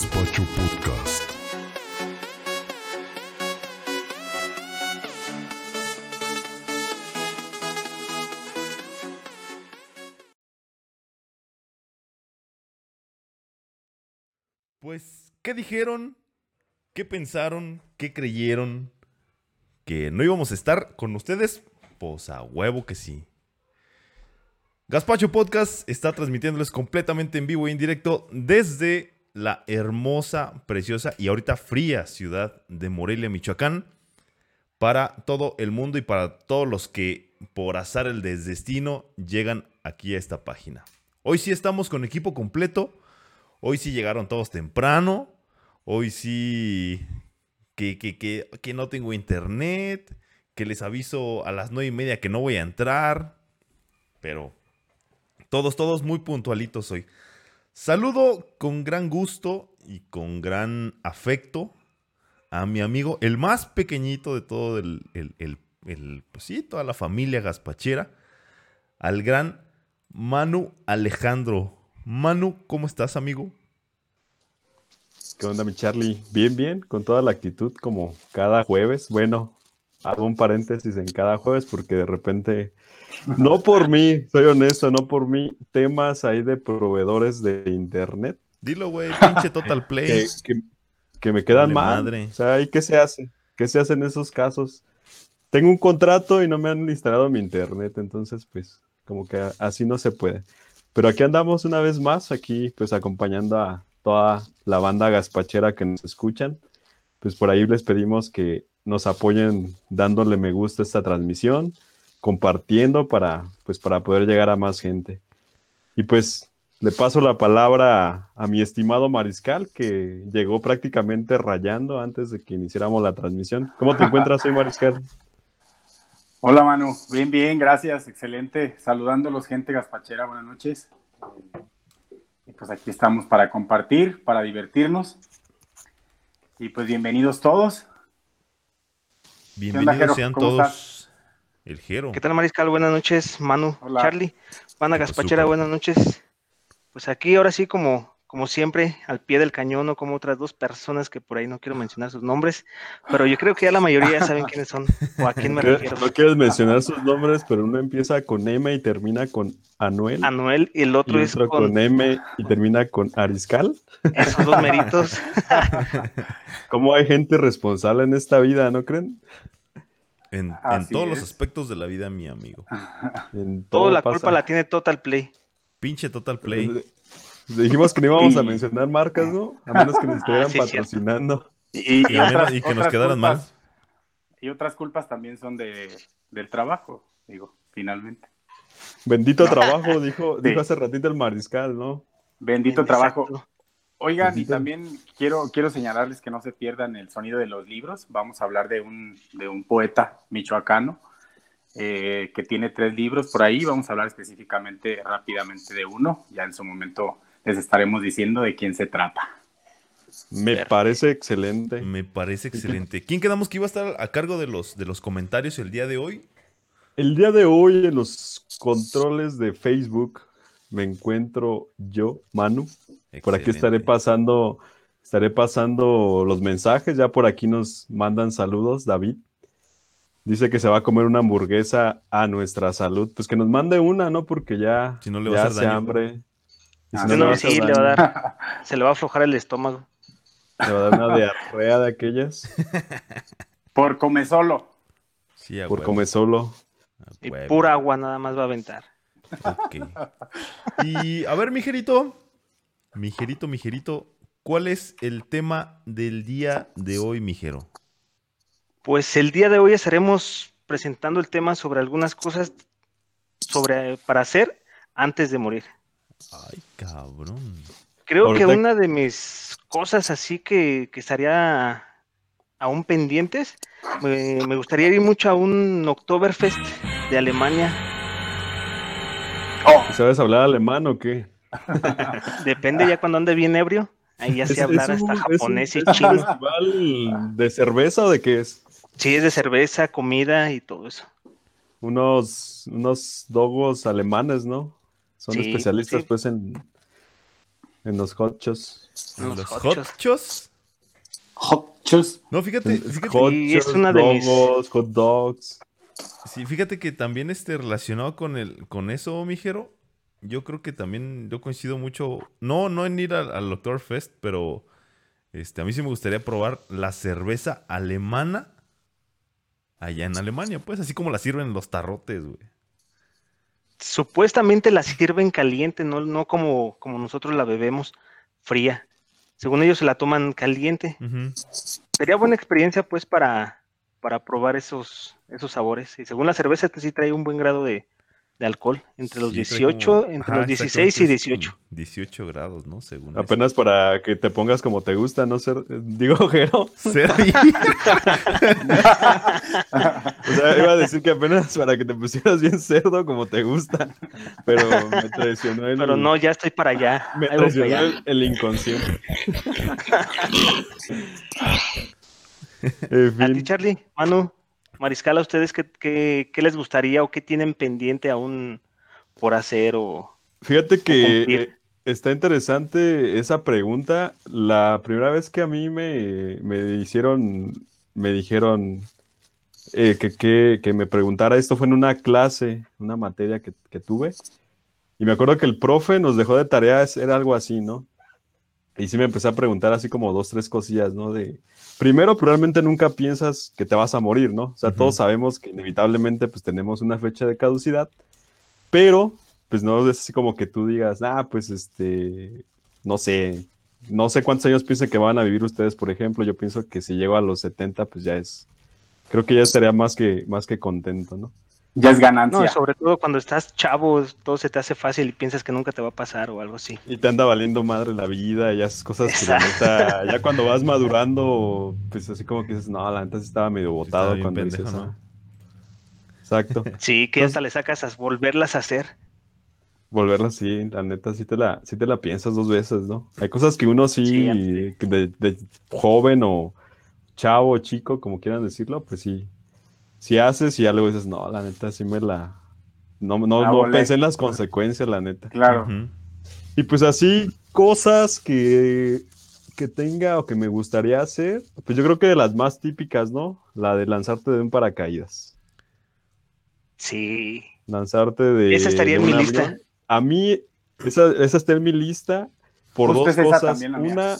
Gaspacho Podcast. Pues, ¿qué dijeron? ¿Qué pensaron? ¿Qué creyeron? ¿Que no íbamos a estar con ustedes? Pues a huevo que sí. Gaspacho Podcast está transmitiéndoles completamente en vivo y en directo desde la hermosa, preciosa y ahorita fría ciudad de Morelia, Michoacán, para todo el mundo y para todos los que por azar el desdestino llegan aquí a esta página. Hoy sí estamos con equipo completo, hoy sí llegaron todos temprano, hoy sí que, que, que, que no tengo internet, que les aviso a las nueve y media que no voy a entrar, pero todos, todos muy puntualitos hoy. Saludo con gran gusto y con gran afecto a mi amigo, el más pequeñito de todo el, el, el, pues sí, toda la familia gaspachera, al gran Manu Alejandro. Manu, ¿cómo estás, amigo? ¿Qué onda, mi Charlie? Bien, bien, con toda la actitud como cada jueves. Bueno, hago un paréntesis en cada jueves porque de repente, no por mí, soy honesto, no por mí, temas ahí de proveedores de internet Dilo, güey, pinche Total Play. que, que- que me quedan mal. madre. O sea, ¿y qué se hace? ¿Qué se hace en esos casos? Tengo un contrato y no me han instalado mi internet, entonces pues como que así no se puede. Pero aquí andamos una vez más, aquí pues acompañando a toda la banda gaspachera que nos escuchan. Pues por ahí les pedimos que nos apoyen dándole me gusta a esta transmisión, compartiendo para pues para poder llegar a más gente. Y pues le paso la palabra a, a mi estimado Mariscal, que llegó prácticamente rayando antes de que iniciáramos la transmisión. ¿Cómo te encuentras hoy, Mariscal? Hola Manu, bien, bien, gracias, excelente. Saludándolos, gente gaspachera, buenas noches. Y pues aquí estamos para compartir, para divertirnos. Y pues bienvenidos todos. Bienvenidos sean ¿Cómo todos. El Jero. ¿Qué tal, Mariscal? Buenas noches, Manu, Hola. Charlie, Pues, Gaspachera, buenas noches. Pues aquí ahora sí, como, como siempre, al pie del cañón, o como otras dos personas que por ahí no quiero mencionar sus nombres, pero yo creo que ya la mayoría saben quiénes son o a quién me No refiero. quieres mencionar sus nombres, pero uno empieza con M y termina con Anuel. Anuel y el y otro es otro con con M y termina con Ariscal. esos dos meritos. ¿Cómo hay gente responsable en esta vida, no creen? En, en todos los aspectos de la vida, mi amigo. En todo Toda la pasa. culpa la tiene Total Play. Pinche Total Play. Dijimos que no íbamos a Y- mencionar marcas, ¿no? A menos que nos estuvieran Ah, sí, patrocinando. Y, Y, a menos- y que nos quedaran mal. culpas- Y otras culpas también son de, del trabajo, digo, finalmente. Bendito trabajo, dijo, Sí. dijo hace ratito el mariscal, ¿no? Bendito Exacto. trabajo. Oigan, y también quiero, quiero señalarles que no se pierdan el sonido de los libros. Vamos a hablar de un, de un poeta michoacano eh, que tiene tres libros por ahí. Vamos a hablar específicamente, rápidamente de uno. Ya en su momento les estaremos diciendo de quién se trata. Me parece excelente. Me parece excelente. ¿Quién quedamos que iba a estar a cargo de los, de los comentarios el día de hoy? El día de hoy en los controles de Facebook me encuentro yo, Manu. Por aquí estaré pasando, estaré pasando los mensajes. Ya por aquí nos mandan saludos, David. Dice que se va a comer una hamburguesa a nuestra salud. Pues que nos mande una, ¿no? Porque ya, Si no le va a ya hacer hace daño. hambre. Y si Sí, no no, le hace sí, le va a dar, se le va a aflojar el estómago. le va a dar una diarrea de aquellas Por Come Solo. Sí, por comer solo. Y pura agua nada más va a aventar. Ok. Y a ver, mijerito. Mijerito, mijerito. ¿Cuál es el tema del día de hoy, mijero? Pues el día de hoy estaremos presentando el tema sobre algunas cosas sobre para hacer antes de morir. Ay, cabrón. Creo que una de mis cosas así que, que estaría aún pendientes, me, me gustaría ir mucho a un Oktoberfest de Alemania. Oh, ¿Sabes hablar alemán o qué? Depende ya cuando ande bien ebrio. Ahí ya sé hablar hasta japonés y es un chino. festival de cerveza o de qué es? Sí, es de cerveza, comida y todo eso. Unos, unos dogos alemanes, ¿no? Son Sí, especialistas sí. pues en... En los hotchos. Los Los hotchos. hotchos. No, fíjate, fíjate, Hot Sí, es una de mis- dogos, hot dogs. Sí, fíjate que también este relacionado con el, con eso, mijero, yo creo que también yo coincido mucho, no, no en ir al, al Oktoberfest, pero este, a mí sí me gustaría probar la cerveza alemana allá en Alemania, pues, así como la sirven los tarrotes, güey. Supuestamente la sirven caliente, no, no como, como nosotros la bebemos fría. Según ellos se la toman caliente. Sería buena experiencia, pues, para, para probar esos, esos sabores. Y según la cerveza, este sí trae un buen grado de, de alcohol, entre los Sí, trae 18, como- entre ajá, los 16 y exactamente, es 18. como 18 grados, ¿no? Según eso. Apenas para que te pongas como te gusta, ¿no? Ser, digo, Jero. Ser- O sea, iba a decir que apenas para que te pusieras bien cerdo como te gusta. Pero me traicionó el, Pero no, ya estoy para allá. me para traicionó allá. el, el inconsciente. En A ti, Charlie, Manu, Mariscal, ¿a ustedes qué, qué, qué les gustaría o qué tienen pendiente aún por hacer o fíjate que está interesante esa pregunta. La primera vez que a mí me, me hicieron, me dijeron eh, que, que- que me preguntara esto fue en una clase, una materia que, que tuve. Y me acuerdo que el profe nos dejó de tareas, era algo así, ¿no? Y sí me empecé a preguntar así como dos, tres cosillas, ¿no? De, primero, probablemente nunca piensas que te vas a morir, ¿no? O sea, todos sabemos que inevitablemente pues tenemos una fecha de caducidad, pero pues no es así como que tú digas, ah, pues este, no sé, no sé cuántos años piensen que van a vivir ustedes, por ejemplo, yo pienso que si llego a los 70, pues ya es, creo que ya estaría más que, más que contento, ¿no? Ya es ganancia. No, y sobre todo cuando estás chavo, todo se te hace fácil y piensas que nunca te va a pasar o algo así. Y te anda valiendo madre la vida y esas cosas que la neta, ya cuando vas madurando, pues así como que dices, no, la neta sí estaba medio botado cuando pendejo, dices. Exacto. Sí, que Entonces- hasta le sacas a volverlas a hacer. Volverla así, la neta, sí te la, sí te la piensas dos veces, ¿no? Hay cosas que uno sí, Sí, de, de joven o chavo, chico, como quieran decirlo, pues sí, sí haces y ya luego dices, no, la neta, sí me la... No, no, La no volé. pensé en las consecuencias, la neta. Claro. Y pues así, cosas que, que tenga o que me gustaría hacer, pues yo creo que de las más típicas, ¿no? La de lanzarte de un paracaídas. Sí. Lanzarte de. Esa estaría de en mi lista. avión. A mí, esa, esa está en mi lista por Justo dos cosas. mía.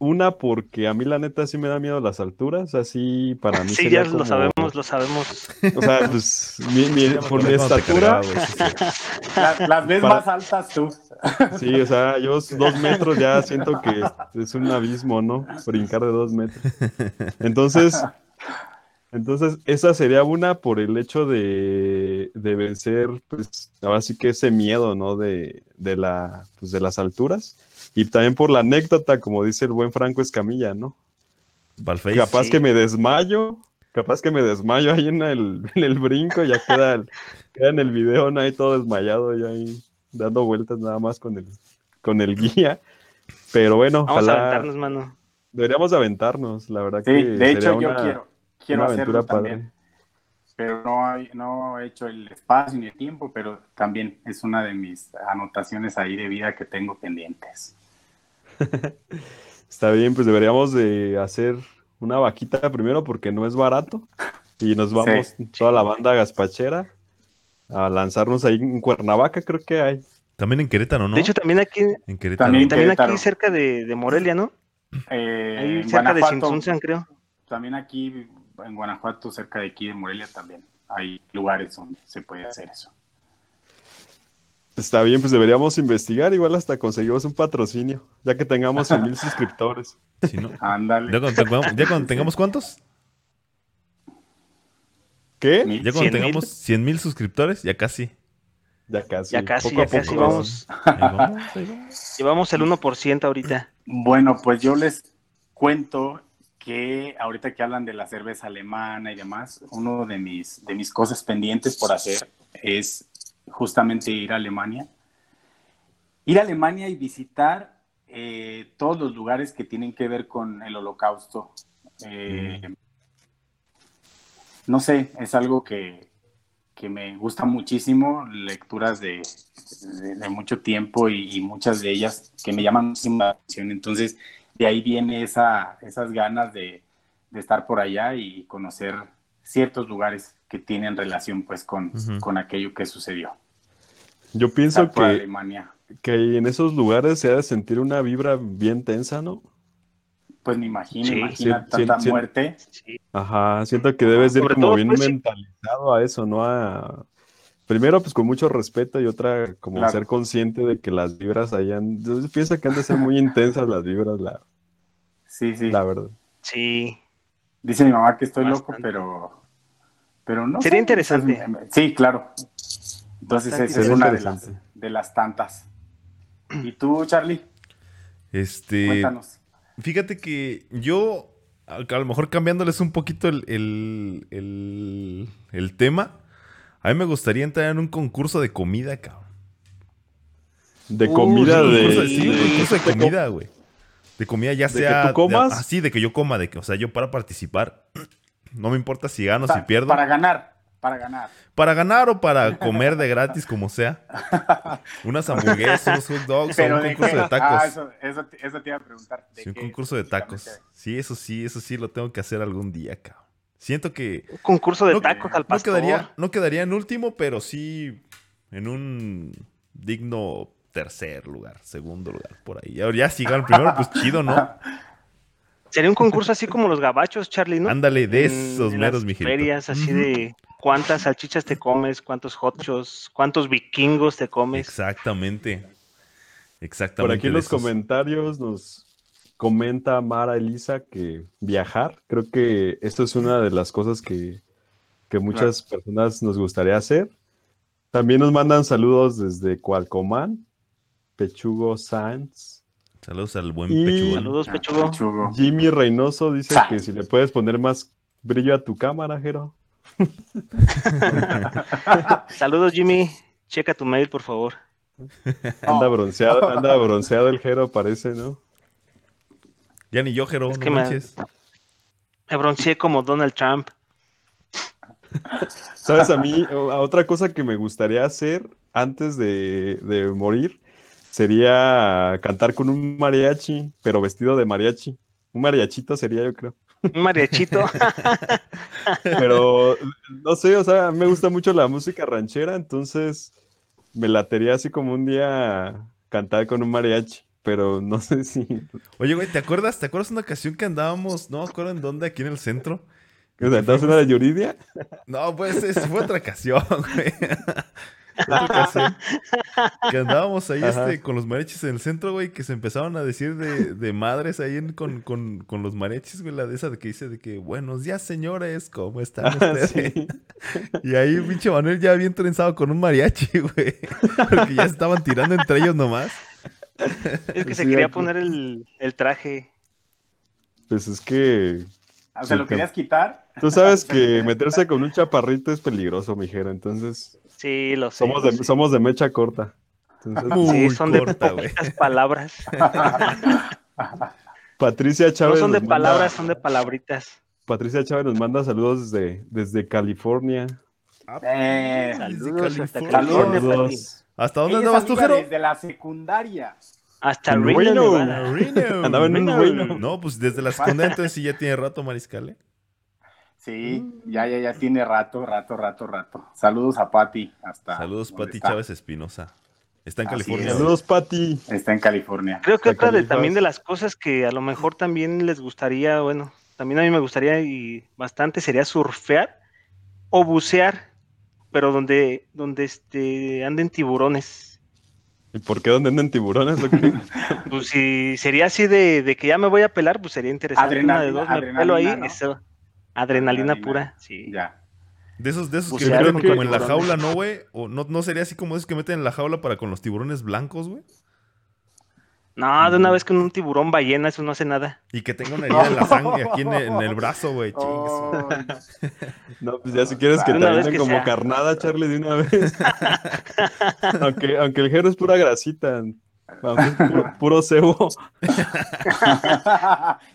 Una, porque a mí la neta sí me da miedo las alturas, así para mí Sí, sería ya como- lo sabemos, lo sabemos. O sea, pues mi, mi- por mi estatura, sí, sí. Las, las ves Para- más altas tú. Sí, o sea, yo dos metros ya siento que es un abismo, ¿no? Brincar de dos metros. Entonces, entonces esa sería una por el hecho de, de vencer, pues, ahora sí que ese miedo, ¿no? De, de, la, pues, de las alturas. Y también por la anécdota, como dice el buen Franco Escamilla, ¿no? Balface. Capaz sí. que me desmayo, capaz que me desmayo ahí en el, en el brinco, ya queda, el- queda en el video, ¿no? Ahí todo desmayado, y ahí dando vueltas nada más con el, con el guía. Pero bueno, Vamos a aventarnos, mano. deberíamos de aventarnos, la verdad Sí, que de sería hecho yo quiero, quiero una hacerlo aventura también. Pero no, hay- no he hecho el espacio ni el tiempo, pero también es una de mis anotaciones ahí de vida que tengo pendientes. Está bien, pues deberíamos de hacer una vaquita primero porque no es barato. Y nos vamos toda la banda gaspachera a lanzarnos ahí en Cuernavaca, creo que hay. También en Querétaro, ¿no? De hecho, también aquí, en Querétaro. también- también Querétaro. aquí cerca de, de Morelia, ¿no? Eh, Ahí en cerca de Sinsunzan, creo. también aquí en Guanajuato, cerca de aquí de Morelia también hay lugares donde se puede hacer eso. Está bien, pues deberíamos investigar, igual hasta conseguimos un patrocinio, ya que tengamos 100 mil suscriptores. Sí, ¿no? Ándale. ¿Ya cuando, tengamos, ya cuando tengamos cuántos? ¿Qué? Ya cuando 100,000. tengamos 100 mil suscriptores, ya casi. Ya casi. Ya casi, poco a ya casi poco. vamos. Ahí vamos, ahí vamos. Llevamos el 1% ahorita. Bueno, pues yo les cuento que ahorita que hablan de la cerveza alemana y demás, uno de mis, de mis cosas pendientes por hacer es justamente ir a Alemania. Ir a Alemania y visitar eh, todos los lugares que tienen que ver con el holocausto. Eh, No sé, es algo que, que me gusta muchísimo, lecturas de, de, de mucho tiempo y, y, muchas de ellas que me llaman muchísimo la atención. Entonces, de ahí viene esa, esas ganas de, de, estar por allá y conocer ciertos lugares que tienen relación pues con, uh -huh. con aquello que sucedió. Yo pienso que, que en esos lugares se ha de sentir una vibra bien tensa, ¿no? Pues me imagino, sí, imagina sí, tanta sí, muerte. Ajá, siento que debes ir como bien pues, mentalizado a eso, ¿no? A... Primero, pues con mucho respeto y otra, como claro. ser consciente de que las vibras hayan... Yo pienso que han de ser muy intensas las vibras, la... Sí, sí. La verdad. Sí. Dice mi mamá que estoy Bastante. loco, pero... Pero no Sería sé, interesante. Entonces, sí, claro. Entonces esa es una de las, de las tantas. ¿Y tú, Charlie? Este... Cuéntanos. Fíjate que yo, a lo mejor cambiándoles un poquito el, el, el, el, tema, a mí me gustaría entrar en un concurso de comida, cabrón. De comida uh, de... Concurso, sí, un concurso de comida, güey. De comida ya ¿De sea... que tú comas? Así, ah, de que yo coma, de que, o sea, yo para participar, no me importa si gano, o si pierdo. Para ganar. Para ganar. Para ganar o para comer de gratis, como sea. Unas hamburguesas, unos hot dogs, Pero o un concurso de, de tacos. Ah, eso, eso, eso, te iba a preguntar. Sí, un concurso de tacos. Sí, eso sí, eso sí lo tengo que hacer algún día, cabrón. Siento que. Un concurso de no, tacos al pastor. No quedaría, no quedaría en último, pero sí en un digno tercer lugar, segundo lugar, por ahí. Ahora ya si gano primero, pues chido, ¿no? Sería un concurso así como los gabachos, Charlie, ¿no? Ándale, de esos en, meros, mijito. Ferias así de cuántas salchichas te comes, cuántos hotchos, cuántos vikingos te comes. Exactamente. Exactamente. Por aquí en los esos. comentarios nos comenta Mara Elisa que viajar, creo que esto es una de las cosas que, que muchas claro. personas nos gustaría hacer. También nos mandan saludos desde Cualcomán, Pechugo Sanz. Saludos al buen y Pechugo. Saludos, Pechugo. Jimmy Reynoso dice que si le puedes poner más brillo a tu cámara, Jero. Saludos, Jimmy. Checa tu mail, por favor. Anda bronceado, anda bronceado el Jero, parece, ¿no? Ya ni yo, Jero, es no que manches. Me, me bronceé como Donald Trump. ¿Sabes? A mí, a otra cosa que me gustaría hacer antes de, de morir sería cantar con un mariachi, pero vestido de mariachi. Un mariachito sería, yo creo. Un mariachito. pero no sé, o sea, me gusta mucho la música ranchera, entonces me latería así como un día cantar con un mariachi. Pero no sé si. Oye, güey, ¿te acuerdas? ¿Te acuerdas una ocasión que andábamos, no me acuerdo en dónde, aquí en el centro? ¿Que ¿Entonces una de Yuridia? No, pues es, fue otra ocasión, güey. Que andábamos ahí este, con los mariachis en el centro, güey, que se empezaron a decir de, de madres ahí en, con, con, con, los mariachis, güey, la de esa de que dice de que, buenos días, señores, ¿cómo están ustedes? Sí. Y ahí pinche Manuel ya bien trenzado con un mariachi, güey. Porque ya estaban tirando entre ellos nomás. Es que se sí, quería poner el, el traje. Pues es que o sea, ¿lo querías quitar? Tú sabes que meterse con un chaparrito es peligroso, mijera, entonces... Sí, lo sé. Somos, de, somos de mecha corta. Entonces... sí, son corta, de poquitas palabras. Patricia Chávez... No son de palabras, manda... son de palabritas. Patricia Chávez nos manda saludos desde, desde California. Eh, saludos, desde hasta California. Saludos. ¿Hasta dónde andabas tú, Jero? Desde la secundaria. Hasta el Reno, Reno. Andaba en un Reno. No, pues desde la secundaria entonces sí ya tiene rato, Mariscal, ¿eh? Sí, ya, ya, ya tiene rato, rato, rato, rato. Saludos a Pati. Hasta Saludos, Pati Chávez Espinosa. Está en Así California. es. Saludos, Pati. Está en California. Creo que otra de, también de las cosas que a lo mejor también les gustaría, bueno, también a mí me gustaría y bastante sería surfear o bucear, pero donde, donde este, anden tiburones. ¿Y por qué donde andan tiburones? Pues si sería así de, de que ya me voy a pelar, pues sería interesante. Una de Adrenalina- dos, me pelo ahí, adrenalina, ¿no? eso. Adrenalina, Adrenalina. pura, sí. Ya. De esos, de esos que Bucear meten como en la jaula, ¿no, güey? O no, no sería así como esos que meten en la jaula para con los tiburones blancos, güey. No, de una vez con un tiburón ballena, eso no hace nada. Y que tenga una herida en la sangre aquí en el, en el brazo, güey. Oh, No, pues ya si quieres que te avienten que como sea. carnada, Charlie, de una vez. aunque, aunque el Jero es pura grasita. Aunque es puro, puro cebo.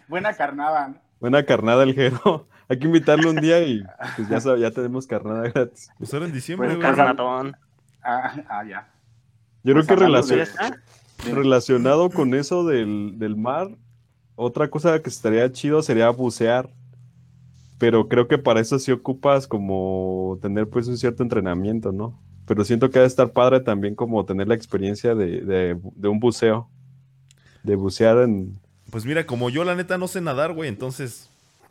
Buena carnada. ¿no? Buena carnada el Jero. Hay que invitarlo un día y pues ya, sab- ya tenemos carnada gratis. Pues ahora en diciembre, Pues, güey. Carnatón. Ah, ah, ya. Yo Pues creo que relacion- está. de- relacionado con eso del, del mar, otra cosa que estaría chido sería bucear. Pero creo que para eso sí ocupas como tener pues un cierto entrenamiento, ¿no? Pero siento que ha de estar padre también como tener la experiencia de, de- de un buceo. De bucear en... Pues mira, como yo la neta no sé nadar, güey, entonces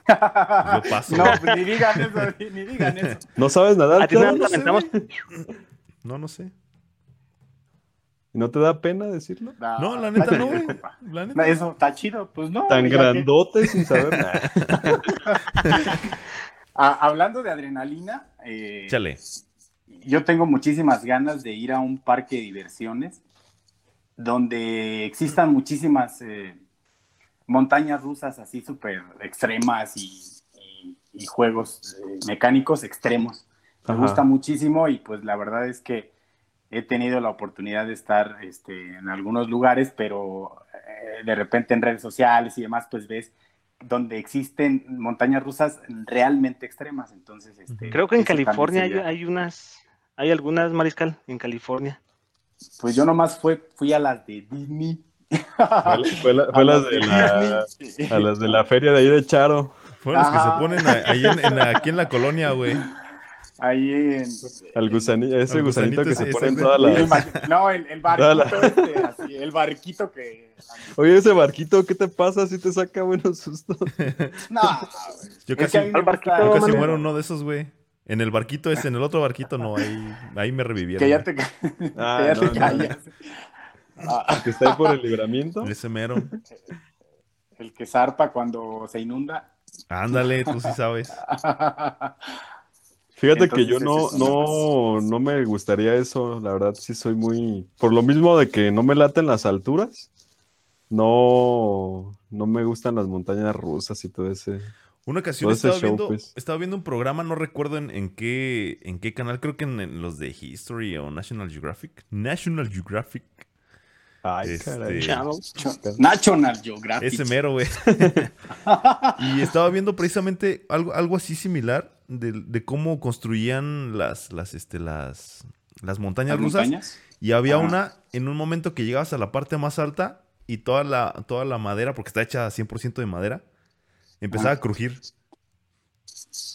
yo paso. No, pues ni digan eso, ni, ni digan eso. ¿No sabes nadar? A ti Clau? no. No, no sé. ¿No te da pena decirlo? No, la neta no, güey. La neta. Eso está chido, pues no. Tan que- grandote sin saber nada. Ah, hablando de adrenalina, eh, Échale. yo tengo muchísimas ganas de ir a un parque de diversiones donde existan muchísimas eh, montañas rusas así súper extremas y, y- y juegos eh, mecánicos extremos. Me Ajá. gusta muchísimo y pues la verdad es que he tenido la oportunidad de estar este, en algunos lugares, pero eh, de repente en redes sociales y demás pues ves donde existen montañas rusas realmente extremas. Entonces, este, Creo que en California hay, hay unas, hay algunas, Mariscal, en California. Pues yo nomás fue, fui a las de Disney. Fue, fue la- fue A las de la, a las de la feria de ahí de Charo. Fueron los que se ponen a- ahí en, en- aquí en la colonia, güey. Ahí en... Al gusanito, ese Al gusanito, gusanito que se pone en todas las... No, el, el barquito este, así, el barquito que... Oye, ese barquito, ¿qué te pasa si te saca buenos sustos? No, Yo es casi, que yo casi muero uno de esos, güey. En el barquito ese, en el otro barquito no, ahí, ahí me revivieron. Que ya te, Ah, que ya no, te no. callas. Ah, Que está ahí por el libramiento. Ese mero. el que zarpa cuando se inunda. Ándale, tú sí sabes. Fíjate que yo no, no, no me gustaría eso, la verdad sí soy muy... Por lo mismo de que no me laten las alturas, no, no me gustan las montañas rusas y todo ese... Una ocasión estaba, show, viendo, pues. estaba viendo un programa, no recuerdo en, en qué, en qué canal, creo que en, en los de History o National Geographic. National Geographic. Ay, Este. Channel. National Geographic. Ese mero, güey. y estaba viendo precisamente algo, algo así similar de, de cómo construían las, las, este, las, las montañas ¿Las rusas. montañas? Y había Ajá. una en un momento que llegabas a la parte más alta y toda la, toda la madera, porque está hecha 100% de madera, empezaba Ah. a crujir.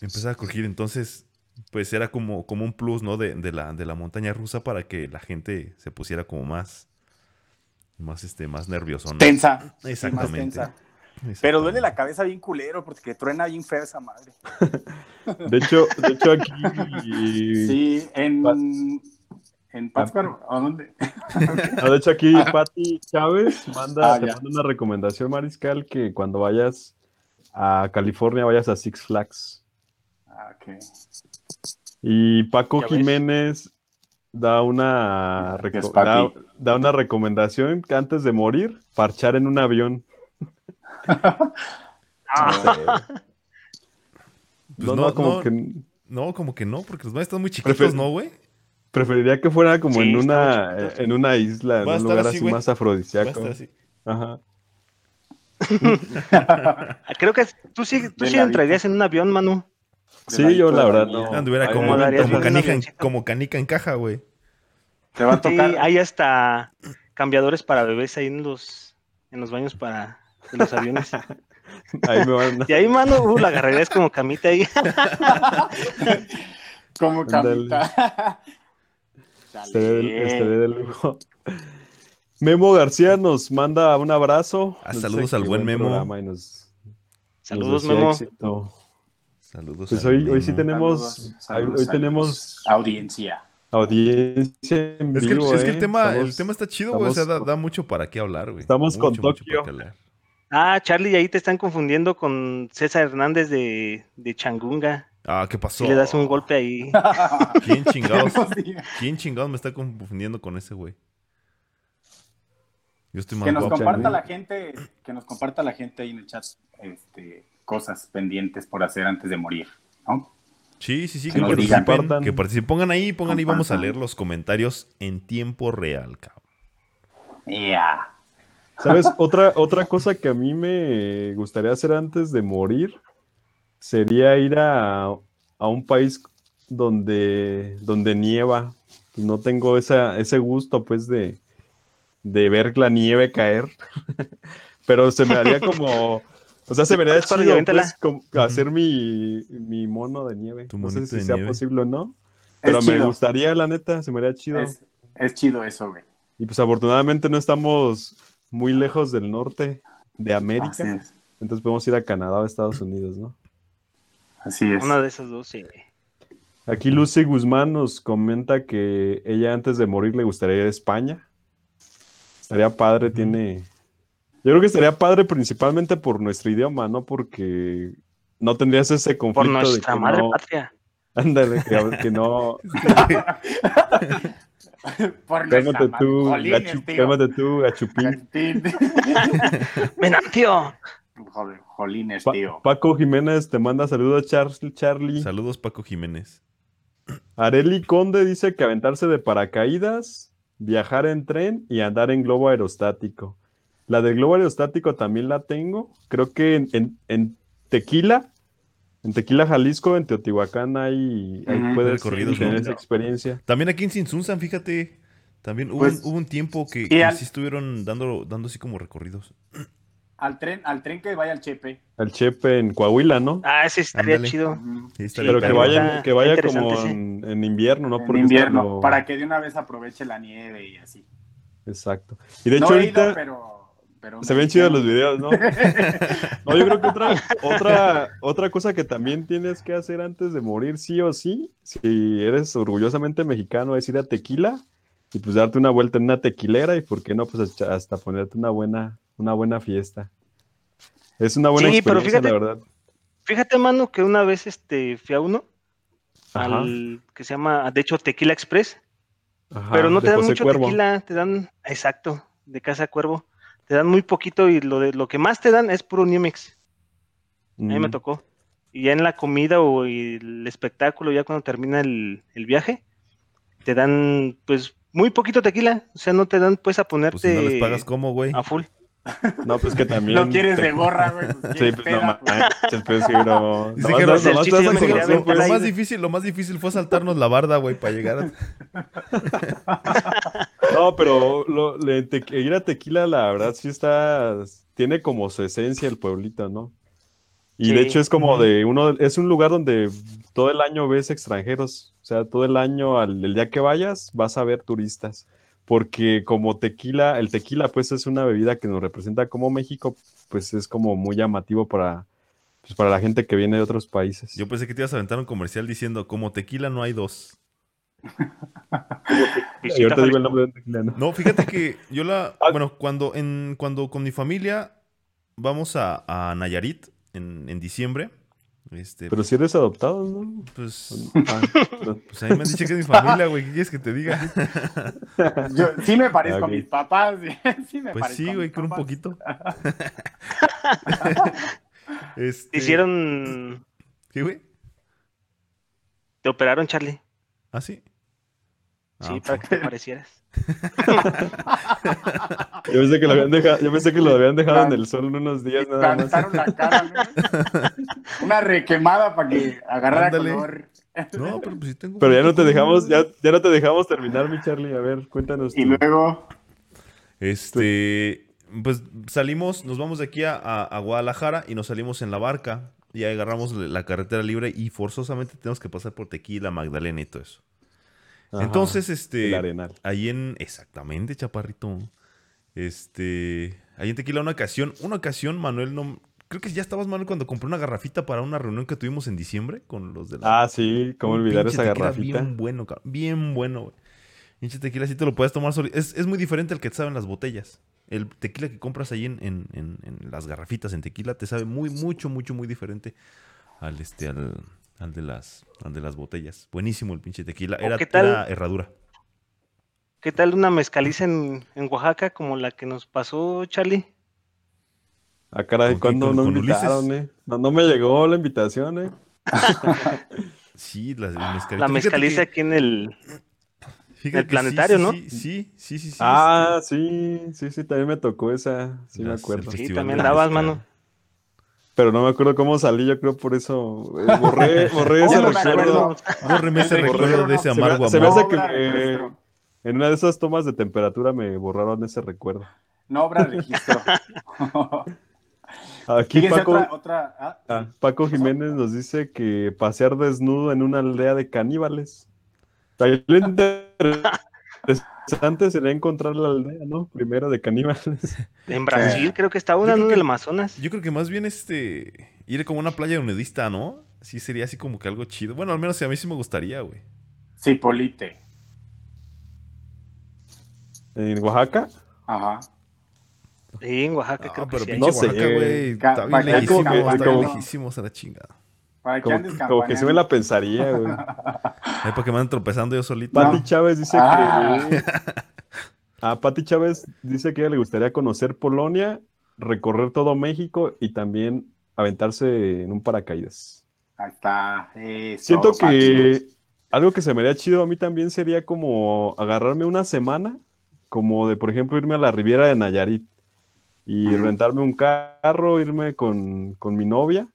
Empezaba a crujir. Entonces, pues era como, como un plus, ¿no? De, de la, de la montaña rusa para que la gente se pusiera como más, más, este, más nervioso, ¿no? Tensa. sí, más Exactamente. tensa. Pero Exactamente. duele la cabeza bien culero porque truena bien fea esa madre. De hecho, de hecho aquí... Sí, en, en Pátzcuaro, ¿a dónde? No, de hecho aquí Pati Chávez manda, Ah, te manda una recomendación, Mariscal, que cuando vayas a California vayas a Six Flags. Ah, ok. Y Paco. Jiménez da una, da, da una recomendación que antes de morir, parchar en un avión. Ah, Pues no, como no, que no, como que no, porque los maestros están muy chiquitos, Prefer- ¿no, güey? preferiría que fuera como Sí, en una, chiquito. en una isla, en un lugar así, más afrodisíaco. así. Ajá. Creo que tú sí, tú sí entrarías en un avión, Manu. Sí, yo la verdad no. Anduviera en, como canica en caja, güey. Te va a Sí, tocar. hay hasta cambiadores para bebés ahí en los, en los baños para de los aviones. Ahí me van Y ahí, Manu, uh, la agarrarías como camita ahí. Como camita. De, estaré de lujo. Memo García nos manda un abrazo. Ah, saludos al buen Memo. programa y nos- Saludos, nos Memo. éxito. Saludos. Pues hoy, hoy sí tenemos, Saludos, hoy- saludos, hoy saludos. tenemos Audiencia. Audiencia en Es que, el- vivo, es que el, ¿eh? tema, el Estamos- tema está chido, güey. O sea, da, mucho para qué hablar, güey. Estamos con Mucho, mucho Tokio. para qué hablar. Ah, Charlie, ahí te están confundiendo con César Hernández de, de Changunga. Ah, ¿qué pasó? Si le das un golpe ahí. ¿Quién chingados? ¿Quién chingados me está confundiendo con ese güey? Yo estoy más Que nos guapo, comparta güey. la gente, que nos comparta la gente ahí en el chat, este, cosas pendientes por hacer antes de morir, ¿no? Sí, sí, sí, Que que participen. digan. Que participen. Pongan ahí, pongan ahí, vamos a leer los comentarios en tiempo real, cabrón. Ya. ¿Sabes? Otra, otra cosa que a mí me gustaría hacer antes de morir sería ir a, a un país donde, donde nieva. No tengo esa, ese gusto, pues, de, de ver la nieve caer. Pero se me haría como. O sea, se me haría para chido, pues, como hacer mi, mi mono de nieve. Tu no sé si sea nieve. posible o no. Es Pero me chido. gustaría, la neta, se me haría chido. Es, es chido eso, güey. Y pues afortunadamente no estamos muy lejos del norte de Así América. es. Entonces podemos ir a Canadá o a Estados Unidos, ¿no? Así es. Una de esas dos, sí. Aquí Lucy Guzmán nos comenta que ella antes de morir le gustaría ir a España. Estaría padre, tiene... Yo creo que estaría padre principalmente por nuestro idioma, ¿no? Porque no tendrías ese Por conflicto de nuestra que madre no... patria. Ándale, que, que no... Por Cálmate nuestra tú, cálmate tú, gachupín. Jolines, Pa- tío. Paco Jiménez te manda saludos, Char- Charlie. Saludos, Paco Jiménez. Areli Conde dice que aventarse de paracaídas, viajar en tren y andar en globo aerostático. La del globo aerostático también la tengo. Creo que en, en- en Tequila, en Tequila, Jalisco, en Teotihuacán, ahí, ahí puedes Recorridos, tener ¿no? esa experiencia. También aquí en Sinsunzan, fíjate. También hubo, Pues, un, hubo un tiempo que, que al- sí estuvieron dando, dando así como recorridos. Al tren, al tren que vaya al Chepe. El Chepe en Coahuila, ¿no? Ah, ese estaría Ándale. chido. Ujú. Sí, estaría Pero que vaya, que vaya como en, en invierno, ¿no? en Porque invierno, para que de una vez aproveche la nieve y así. Exacto. Y de no hecho he ahorita... ido, pero, pero Se me ven chidos los videos, ¿no? No, yo creo que otra, otra, otra cosa que también tienes que hacer antes de morir, sí o sí, si eres orgullosamente mexicano, es ir a tequila y pues darte una vuelta en una tequilera y por qué no, pues hasta- hasta ponerte una buena, una buena fiesta. Es una buena Sí, pero experiencia, la fíjate- verdad. Fíjate, mano, que una vez este, fui a uno, al que se llama, de hecho, Tequila Express, ajá, pero no te dan José mucho Cuervo. tequila, te dan, exacto, de Casa Cuervo, te dan muy poquito y lo, de, lo que más te dan es puro New Mix. A mí me Mm, tocó. Y ya en la comida o el espectáculo, ya cuando termina el, el viaje, te dan pues muy poquito tequila. O sea, no te dan pues a Pues si ponerte no les pagas, ¿cómo, güey? a full. No, pues que también. Lo quieres te- de gorra, güey. pues, Sí, ¿quién pues no peda, manches, pues sí, no. Dice que Lo, más difícil, lo más difícil fue saltarnos la barda, güey, para llegar a... No, pero lo, le- te- ir a Tequila, la verdad, sí está, tiene como su esencia el pueblito, ¿no? Y de hecho es como de uno, es un lugar donde todo el año ves extranjeros, o sea, todo el año, al, el día que vayas, vas a ver turistas, porque como tequila, el tequila pues es una bebida que nos representa como México, pues es como muy llamativo para, pues, para la gente que viene de otros países. Yo pensé que te ibas a aventar un comercial diciendo, como tequila no hay dos. y ahorita digo el nombre del tequila, ¿no? No, fíjate que yo la... Ah. Bueno, cuando, en, cuando con mi familia vamos a, a Nayarit en, en diciembre, este, Pero si eres adoptado, ¿no? pues, Ah, pues ahí me han dicho que es mi familia, güey. ¿Qué quieres que te diga? Yo, sí me parezco a mis papás. sí me Pues parezco sí, güey, con un poquito. este, Te hicieron, ¿Qué, güey? te operaron, Charlie. ¿Ah, sí? Sí, Ah, para que te parecieras. Yo pensé que lo habían dejado, yo pensé que lo habían dejado en el sol unos días nada más. La cara, ¿no? Una requemada para que agarrara Ándale. color. No, pero pues sí tengo... Pero ya no te dejamos, ya, ya no te dejamos terminar, mi Charlie. A ver, cuéntanos. Y tú. luego, Este, pues salimos, nos vamos de aquí a, a- a Guadalajara y nos salimos en la barca y ahí agarramos la carretera libre y forzosamente tenemos que pasar por Tequila, Magdalena y todo eso. Ajá, Entonces, el este, arenal. ahí en, exactamente, chaparrito, este, ahí en Tequila una ocasión, una ocasión, Manuel, no, creo que ya estabas, Manuel, cuando compré una garrafita para una reunión que tuvimos en diciembre con los de la... Ah, sí, cómo olvidar esa garrafita. Bien bueno, cabrón, bien bueno, güey. Pinche tequila, sí te lo puedes tomar solo. Es, es muy diferente al que te saben las botellas. El tequila que compras ahí en, en- en- en las garrafitas en tequila te sabe muy, mucho, mucho, muy diferente al este, al, al de las, al de las botellas. Buenísimo el pinche tequila. ¿O Era, qué tal? era herradura. ¿Qué tal una mezcaliza en, en Oaxaca como la que nos pasó, Charlie? Ah, caray, ¿Con ¿cuándo quién? no ¿Con- con invitaron, eh? No, no me llegó la invitación, eh. Sí, la, el mezcalito. La mezcaliza que- aquí en el... fíjate el planetario, sí, ¿no? Sí, sí, sí, sí. sí, Ah, sí, sí, sí, también me tocó esa. Sí, me acuerdo. Sí, también dabas, mano. Pero no me acuerdo cómo salí, yo creo por eso eh, borré, borré ese no recuerdo. Bórreme ese recuerdo de ese no, Se me, amargo se me hace que en una de esas tomas de temperatura me borraron ese recuerdo. No obra registro. Aquí Fíjense Paco, otra, otra ah, ah, Paco Jiménez nos dice que pasear desnudo en una aldea de caníbales. interesante sería encontrar la aldea, ¿no? Primero de caníbales. En Brasil creo que está una, ¿no? que- Del Amazonas. Yo creo que más bien este. Ir como a una playa nudista, ¿no? Sí, sería así como que algo chido. Bueno, al menos a mí sí me gustaría, güey. sí, Polite. En Oaxaca. Ajá. Sí, en Oaxaca Ah, creo que pero sí. pinche No sé, güey. Está bien que andes está bien lejísimos a la chingada. Para que Como, andes como que sí me la pensaría, güey. Ahí para que me anden tropezando yo solito. Pati No. Chávez dice Ah. que. Ah, Pati Chávez dice que a ella le gustaría conocer Polonia, recorrer todo México y también aventarse en un paracaídas. Ahí está. eso, Siento Pati. que algo que se me haría chido a mí también sería como agarrarme una semana, como de, por ejemplo, irme a la Riviera de Nayarit y rentarme un carro, irme con, con mi novia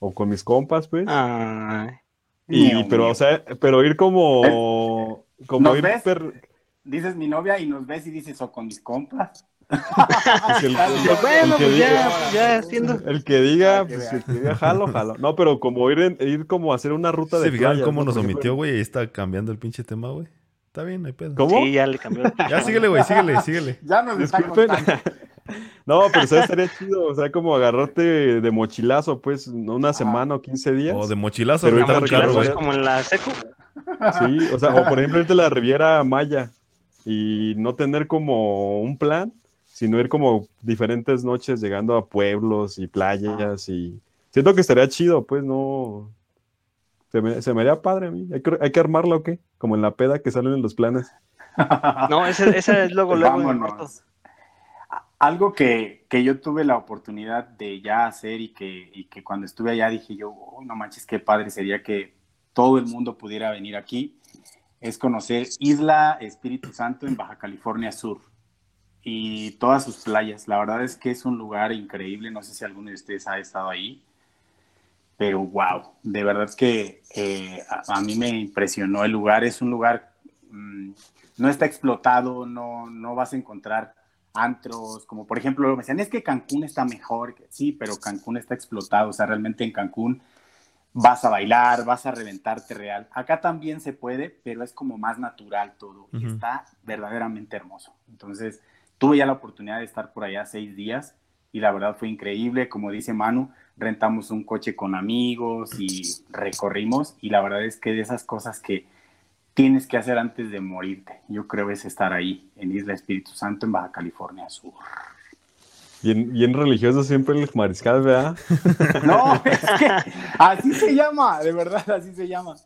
o con mis compas, pues. Ay, y, Mío, pero, mío. o sea, pero ir como, como ¿Nos ir ves? per- Dices mi novia y nos ves y dices, o con mis compas. pues, el- Pues bueno, el que pues ya, diga- pues ya haciendo. El que diga, pues el que diga, jalo, jalo. No, pero como ir, en- ir como a hacer una ruta ¿Se de fijaron playas, cómo ¿no? nos omitió, güey? Ahí está cambiando el pinche tema, güey. Está bien, no hay pedo. ¿Cómo? Sí, ya le cambió. Ya síguele, güey, síguele, síguele. Ya nos está Disculpen. contando. No, pero ¿sabes? estaría chido, o sea, como agarrarte de mochilazo, pues, ¿no? una semana o 15 días. O de mochilazo, Pero ahorita mochilazo güey. como en la secu. Sí, o sea, o por ejemplo irte a la Riviera Maya y no tener como un plan, sino ir como diferentes noches llegando a pueblos y playas y siento que estaría chido, pues, no... Se me, se me haría padre a mí. ¿Hay que, hay que armarla o qué? Como en la peda que salen en los planes. No, ese, ese es luego, luego. Vámonos. Algo que, que yo tuve la oportunidad de ya hacer y que, y que cuando estuve allá dije yo, "Oh, no manches, qué padre sería que todo el mundo pudiera venir aquí, es conocer Isla Espíritu Santo en Baja California Sur y todas sus playas. La verdad es que es un lugar increíble, no sé si alguno de ustedes ha estado ahí, pero wow, de verdad que eh, a, mí me impresionó el lugar, es un lugar, mm, no está explotado, no, no vas a encontrar antros, como por ejemplo, me decían, es que Cancún está mejor, sí, pero Cancún está explotado, o sea, realmente en Cancún vas a bailar, vas a reventarte real. Acá también se puede, pero es como más natural todo y está verdaderamente hermoso. Entonces, tuve ya la oportunidad de estar por allá seis días y la verdad fue increíble. Como dice Manu, rentamos un coche con amigos y recorrimos y la verdad es que de esas cosas que tienes que hacer antes de morirte, yo creo es estar ahí en Isla Espíritu Santo en Baja California Sur. Bien, bien religioso siempre el mariscal, ¿verdad? No, es que así se llama, de verdad, así se llama.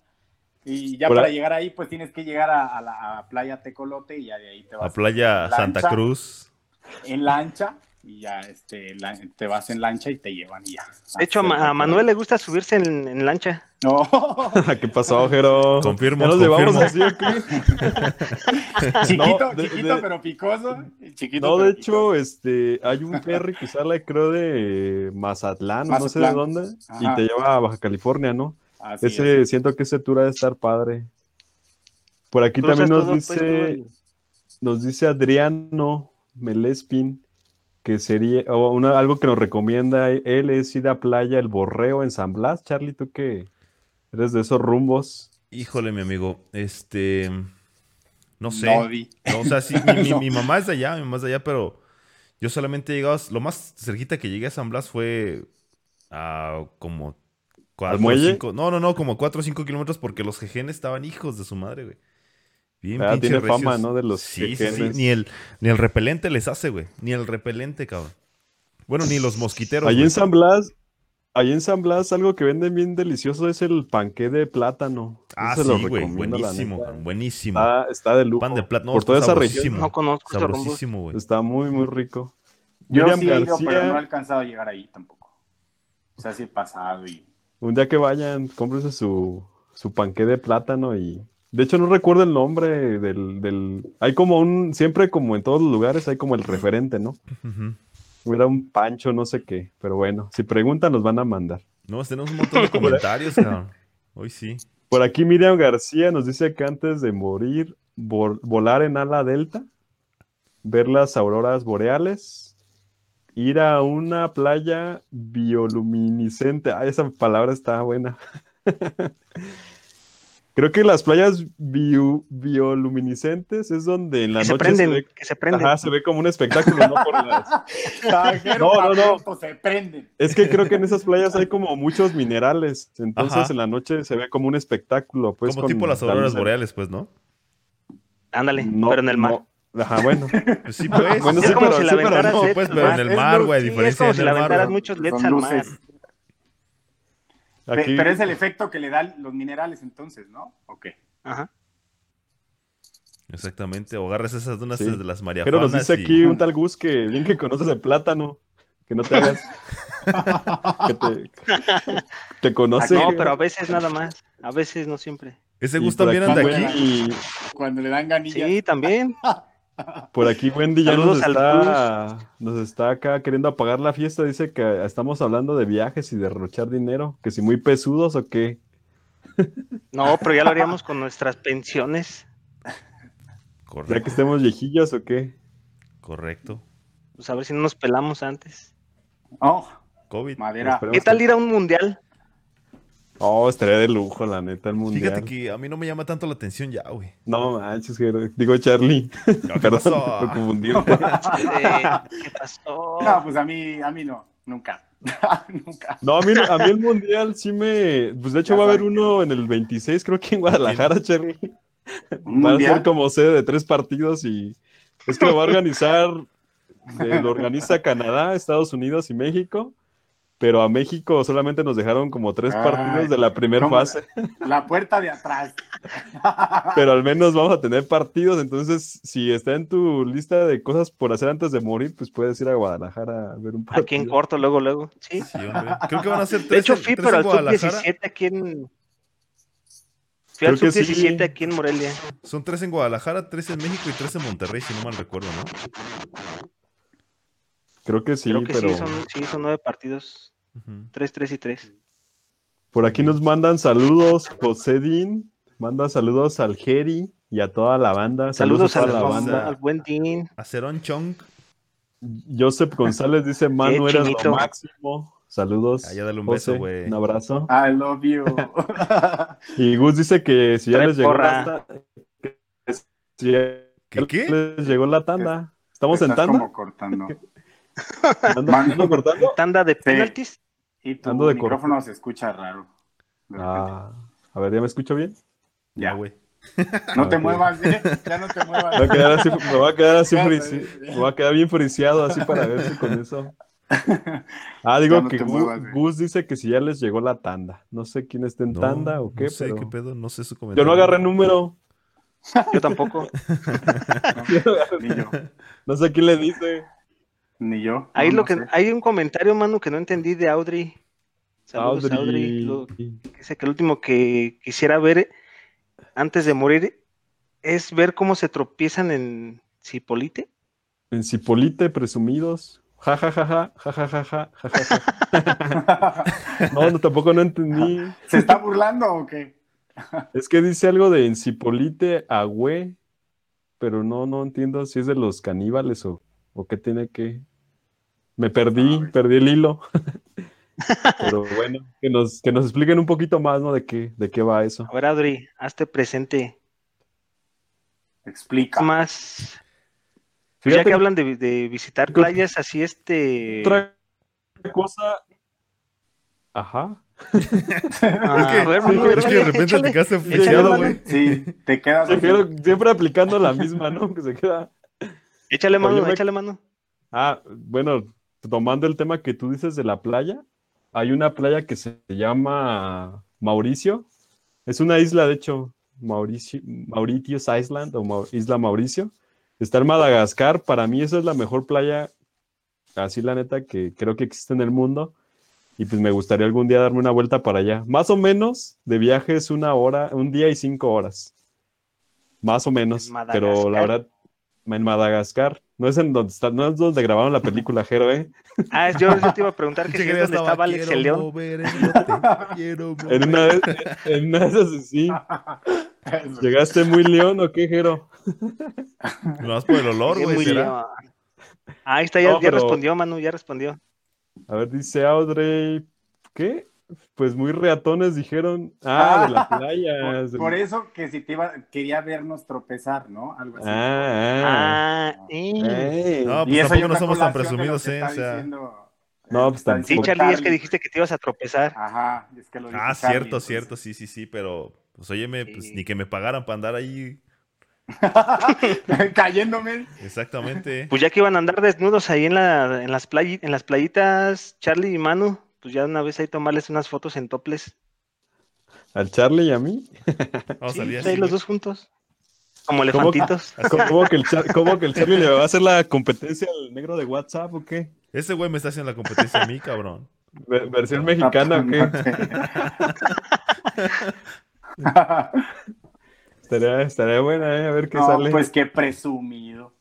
Y ya para llegar ahí, pues tienes que llegar a, a la a Playa Tecolote y ya de ahí te A vas Playa lancha. Santa Cruz. en lancha y ya este, la- te vas en lancha y te llevan y ya. De hecho, a, Ma- a Manuel le gusta subirse en, en lancha. No, ¿Qué pasó, Jero? Confirmo, ¿Ya nos llevamos así o qué? chiquito, No, de- chiquito de- pero picoso. Chiquito, No, pero de picoso. hecho, este, hay un ferry que sale, creo, de Mazatlán, o no sé de Mazatlán. dónde, y te lleva a Baja California, ¿no? Así Ese, es. siento que ese tour ha de estar padre. Por aquí también nos dice, nos dice Adriano Melespin que sería, o una, algo que nos recomienda él es ir a Playa El Borreo en San Blas. Charlie, tú que eres de esos rumbos. Híjole, mi amigo. Este. No sé. No o sea, sí, mi, mi- No. mi mamá es de allá, mi mamá es de allá, pero yo solamente he llegado. Lo más cerquita que llegué a San Blas fue a como cuatro, muelle? cinco- no, no, no, como 4 o 5 kilómetros porque los jejenes estaban hijos de su madre, güey. Bien Ah, tiene fama. ¿no? De los sí, sí, sí. Ni el, ni el repelente les hace, güey. Ni el repelente, cabrón. Bueno, ni los mosquiteros. Allí güey. en San Blas, allí en San Blas, algo que venden bien delicioso es el panqué de plátano. Ah, lo sí, güey. Buenísimo, buenísimo. Está, está de lujo. Pan de plátano. Por toda esa región. No conozco. Sabrosísimo, güey. Está muy, muy rico. Yo Miriam sí he ido, pero no he alcanzado a llegar ahí tampoco. O sea, sí he pasado y... Un día que vayan, cómprense su, su panqué de plátano y... De hecho, no recuerdo el nombre del, del... Hay como un... Siempre como en todos los lugares hay como el referente, ¿no? Ujú. Hubiera un pancho, no sé qué. Pero bueno, si preguntan, nos van a mandar. No, tenemos un montón de comentarios, cabrón. Hoy sí. Por aquí Miriam García nos dice que antes de morir, vol- volar en ala delta, ver las auroras boreales, ir a una playa bioluminiscente. Ah, esa palabra está buena. Creo que las playas bio- bioluminiscentes es donde en la Que se noche prenden, se ve, que se prenden. ajá, se ve como un espectáculo, no por las... Tajero, No, no, no. Pablo, Se prenden. Es que creo que en esas playas hay como muchos minerales, entonces Ajá. en la noche se ve como un espectáculo, pues Como con tipo las la auroras boreales, pues, ¿no? Ándale, No, pero en el mar. no. Ajá, bueno. Pues sí, pues. Bueno, es sí, como pero- si sí, pero no, pues, pero en el mar, güey, a Sí, es diferencia como en si mar. aventaras muchos LEDs al mar. Aquí, Pero es el efecto que le dan los minerales entonces, ¿no? Ok. Ajá. Exactamente, o agarras esas dunas Sí. de las pero mariafanas nos dice y- aquí un tal Gus que bien que conoces el plátano, que no te hagas. que te, te conoce. No, pero a veces nada más. A veces no siempre. Ese Gus también anda aquí- aquí. Y Cuando le dan ganillas. Sí, también. por aquí Wendy ya nos Saludos al está, nos está acá queriendo apagar la fiesta. Dice que estamos hablando de viajes y derrochar dinero. Que si muy pesudos o qué. No, pero ya lo haríamos con nuestras pensiones. Ya Correcto, que estemos viejillos o qué. correcto. Pues a ver si no nos pelamos antes. Oh, COVID. madera. ¿Qué tal ir a un mundial? Oh, estaría de lujo, la neta, el mundial. Fíjate que a mí no me llama tanto la atención ya, güey. No manches, que- digo Charlie. ¿Qué Perdón, pasó? me confundí. Eh, ¿Qué pasó? No, pues a mí, a mí no. Nunca. Nunca. No, a mí, a mí el mundial sí me. Pues de hecho Ya va a haber uno en el 26, creo que en Guadalajara, Charlie. ¿Un Va a ser como sede de tres partidos y es que lo va a organizar. eh, lo organiza Canadá, Estados Unidos y México. Pero a México solamente nos dejaron como tres Ay, partidos de la primera fase. La puerta de atrás. Pero al menos vamos a tener partidos. Entonces, si está en tu lista de cosas por hacer antes de morir, pues puedes ir a Guadalajara a ver un partido. Aquí en corto, luego, luego. Sí. Sí, hombre. Creo que van a ser tres, De hecho, en- fui, tres pero en al Guadalajara. sub-17 aquí en. Fui Creo al que sí. sub-17 aquí en Morelia. Son tres en Guadalajara, tres en México y tres en Monterrey, si no mal recuerdo, ¿no? Creo que sí, Creo que pero sí son, sí, son nueve partidos. Tres, tres y tres. por aquí nos mandan saludos. José Din manda saludos al Jerry y a toda la banda. Saludos, Saludos a la banda. banda. al buen Dean. Acerón Chong. Joseph González dice, Manu, eres lo máximo. Saludos. Ya dale un José, beso, güey. Un abrazo. I love you. Y Gus dice que si ya les llegó porra. la ta- que si ya ¿Qué, qué? les llegó la tanda. ¿Estamos en Estás tanda? como cortando. ¿Ando, cortando? Tanda de penaltis. Y tu Ando de micrófono se escucha raro. Ah, a ver, ¿ya me escucho bien? ya. No, güey. No te muevas, ¿eh? Ya no te Me muevas. voy a quedar así, me voy a quedar así me voy a quedar bien friciado así para ver si con eso. Ah, digo no que muevas, güey. Gus dice que si ya les llegó la tanda. No sé quién está en No, tanda o qué, No sé pero qué pedo, no sé su yo comentario. no agarré número. Yo tampoco. Ni yo. No sé quién le dice. Ni yo. Ahí No, lo no que, sé. hay un comentario, mano, que no entendí de Audrey. Saludos, Audrey. Audrey. Lo- Dice que el último que quisiera ver antes de morir es ver cómo se tropiezan en Cipolite. En Cipolite, presumidos. Ja, ja, ja, ja, ja, ja, ja, ja, ja, ja, ja. No, no, tampoco no entendí. ¿Se está burlando o qué? Es que dice algo de en Cipolite, Agüe, pero no, no entiendo si es de los caníbales o, o qué tiene que... Me perdí, A ver. perdí el hilo. Pero bueno, que nos, que nos expliquen un poquito más, ¿no? De qué, de qué va eso. A ver, Audrey, hazte presente. Explica. Más. ya Fíjate que hablan de, de visitar playas así, este. otra cosa... Ajá. Ah, a ver, Sí, es que de repente échale. te quedaste güey. Sí, te quedas. Se quedó siempre aplicando la misma, ¿no? Que se queda... Échale mano, me- échale mano. Ah, bueno, tomando el tema que tú dices de la playa, hay una playa que se llama Mauricio. Es una isla, de hecho, Mauricio, Mauritius Island o Isla Mauricio. Está en Madagascar. Para mí esa es la mejor playa, así la neta, que creo que existe en el mundo. Y pues me gustaría algún día darme una vuelta para allá. Más o menos de viaje es una hora, un día y cinco horas. Más o menos. En Pero la verdad, en Madagascar. No es en donde está, no es donde grabaron la película, Jero, ¿eh? Ah, yo, yo te iba a preguntar que si es donde estaba, Alex "Quiero el León. mover el bote, quiero mover". En una de, en una sí. ¿Llegaste muy león o qué, Jero? Nomás por el olor, güey. Ah, ahí está, ya, No, ya pero- respondió, Manu, ya respondió. A ver, dice Audrey, ¿qué? Pues muy reatones dijeron. Ah, de la playa. Por, por eso que si te iba, quería vernos tropezar, ¿no? Algo así. Ah, ah. Ah, eh. Ey. No, Y pues eso tampoco no somos tan presumidos, ¿eh? está O sea, diciendo, No, eh, pues tampoco. Sí, Charlie, es que dijiste que te ibas a tropezar. Ajá, es que lo dijo Ah, Charlie, cierto, cierto, sí, sí, sí, pero pues óyeme, pues ni que me pagaran para andar ahí. Cayéndome. Exactamente. Pues ya que iban a andar desnudos ahí en, la, en, las playi- en las playitas, Charlie y Manu, pues ya una vez ahí tomarles unas fotos en toples. Al Charlie y a mí. Vamos Sí, a salir pues los dos juntos. Como ¿Cómo elefantitos. ¿Cómo que, el Char- cómo que el Charlie le va a hacer la competencia al negro de WhatsApp o qué? Ese güey me está haciendo la competencia a mí, cabrón. Ver- ¿Versión mexicana o qué? Estaría, estaría buena, ¿eh? A ver qué no, sale. pues qué presumido.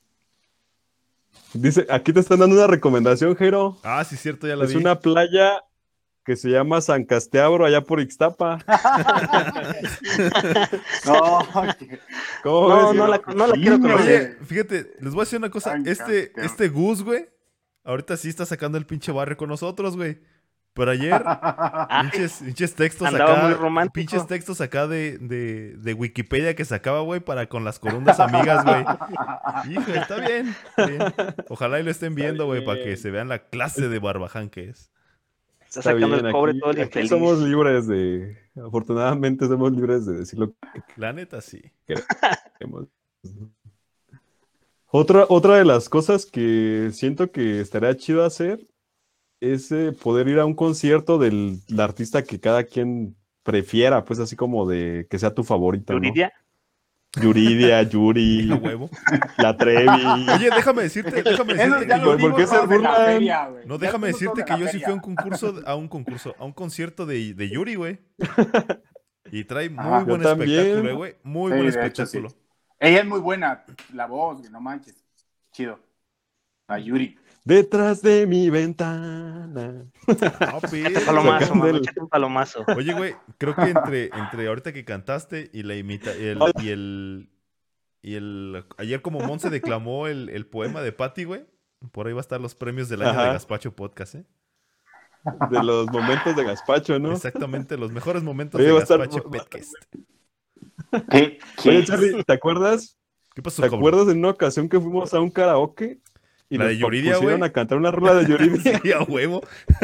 Dice, aquí te están dando una recomendación, Jero. Ah, sí, cierto, ya la Es vi. una playa que se llama San Casteabro, allá por Ixtapa. No, que- ¿Cómo No, ves, no la, Jero? no la quiero conocer. Oye, fíjate, les voy a decir una cosa. Este, este Gus, güey, ahorita sí está sacando el pinche barrio con nosotros, güey. Pero ayer, Ay, pinches, pinches textos andaba acá. muy romántico. Pinches textos acá de, de, de Wikipedia que sacaba, güey, para con las corundas amigas, güey. Hijo, está bien, está bien. Ojalá y lo estén viendo, güey, para que se vean la clase de barbaján que es. Está Está sacando bien, el cobre aquí- todo el aquí infeliz. somos libres de, afortunadamente somos libres de decir lo que La neta, sí. queremos. Otra, otra de las cosas que siento que estaría chido hacer es eh, poder ir a un concierto del, artista que cada quien prefiera, pues así como de que sea tu favorito, ¿no? Yuridia. Yuri, A huevo. la Trevi. Oye, déjame decirte, déjame decirte que ¿por- qué se la burlan? feria, no, déjame decirte que la yo sí fui a un concurso, a un concurso, a un concierto de, de Yuri, güey. Y trae muy Ajá. buen espectáculo, eh, güey. Muy Sí, buen de hecho, sí. espectáculo. Ella es muy buena, la voz, güey, no manches. Chido. A Yuri. Detrás de mi ventana. No, pero- palomazo, mano, un palomazo. Oye, güey, creo que entre, entre ahorita que cantaste y la imita el, y el y el ayer como Monse declamó el, el poema de Patty, güey. Por ahí va a estar los premios del año Ajá. de Gaspacho Podcast, ¿eh? De los momentos de Gaspacho, ¿no? Exactamente, los mejores momentos Oye, de estar- Gaspacho va- Podcast. ¿Qué? Oye, Charlie, ¿te acuerdas? ¿Qué pasó, ¿Te cabrón? acuerdas en una ocasión que fuimos a un karaoke? Y La nos de Yuridia, pusieron güey. a cantar una rola de Yuridia. Sí, a huevo.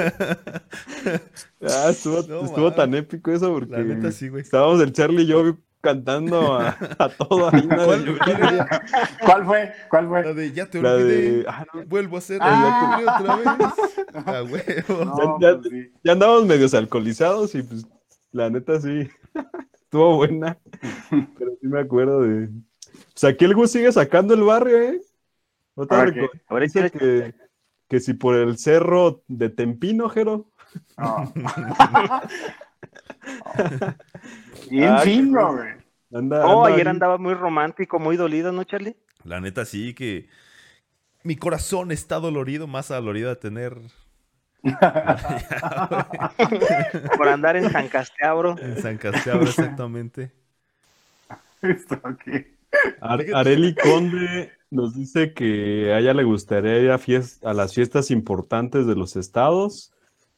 Ah, estuvo, No, estuvo tan épico eso porque La neta sí, güey. estábamos el Charlie y yo cantando a, a todo ahí. una de ¿Cuál- Yuridia. ¿Cuál fue? ¿Cuál La fue? de ya te La olvidé. de... ah, no, Vuelvo a hacer Ah. la otra vez. A huevo. No, Ya- ya- pues sí. ya andábamos medios alcoholizados y pues la neta sí, estuvo buena. Pero sí me acuerdo de... Pues aquí el Gus sigue sacando el barrio, ¿eh? Otra ¿Ahora que, que si por el cerro de Tempino, Jero. Ah, fino, cosa. güey. Anda, Oh, anda ayer ahí. andaba muy romántico, muy dolido, ¿no, Charlie? La neta sí que mi corazón está dolorido, más dolorido de tener Por andar en San Casteabro. en San Casteabro exactamente. Esto, ¿qué? Ar- Areli Conde nos dice que a ella le gustaría ir a, las fiestas importantes de los estados,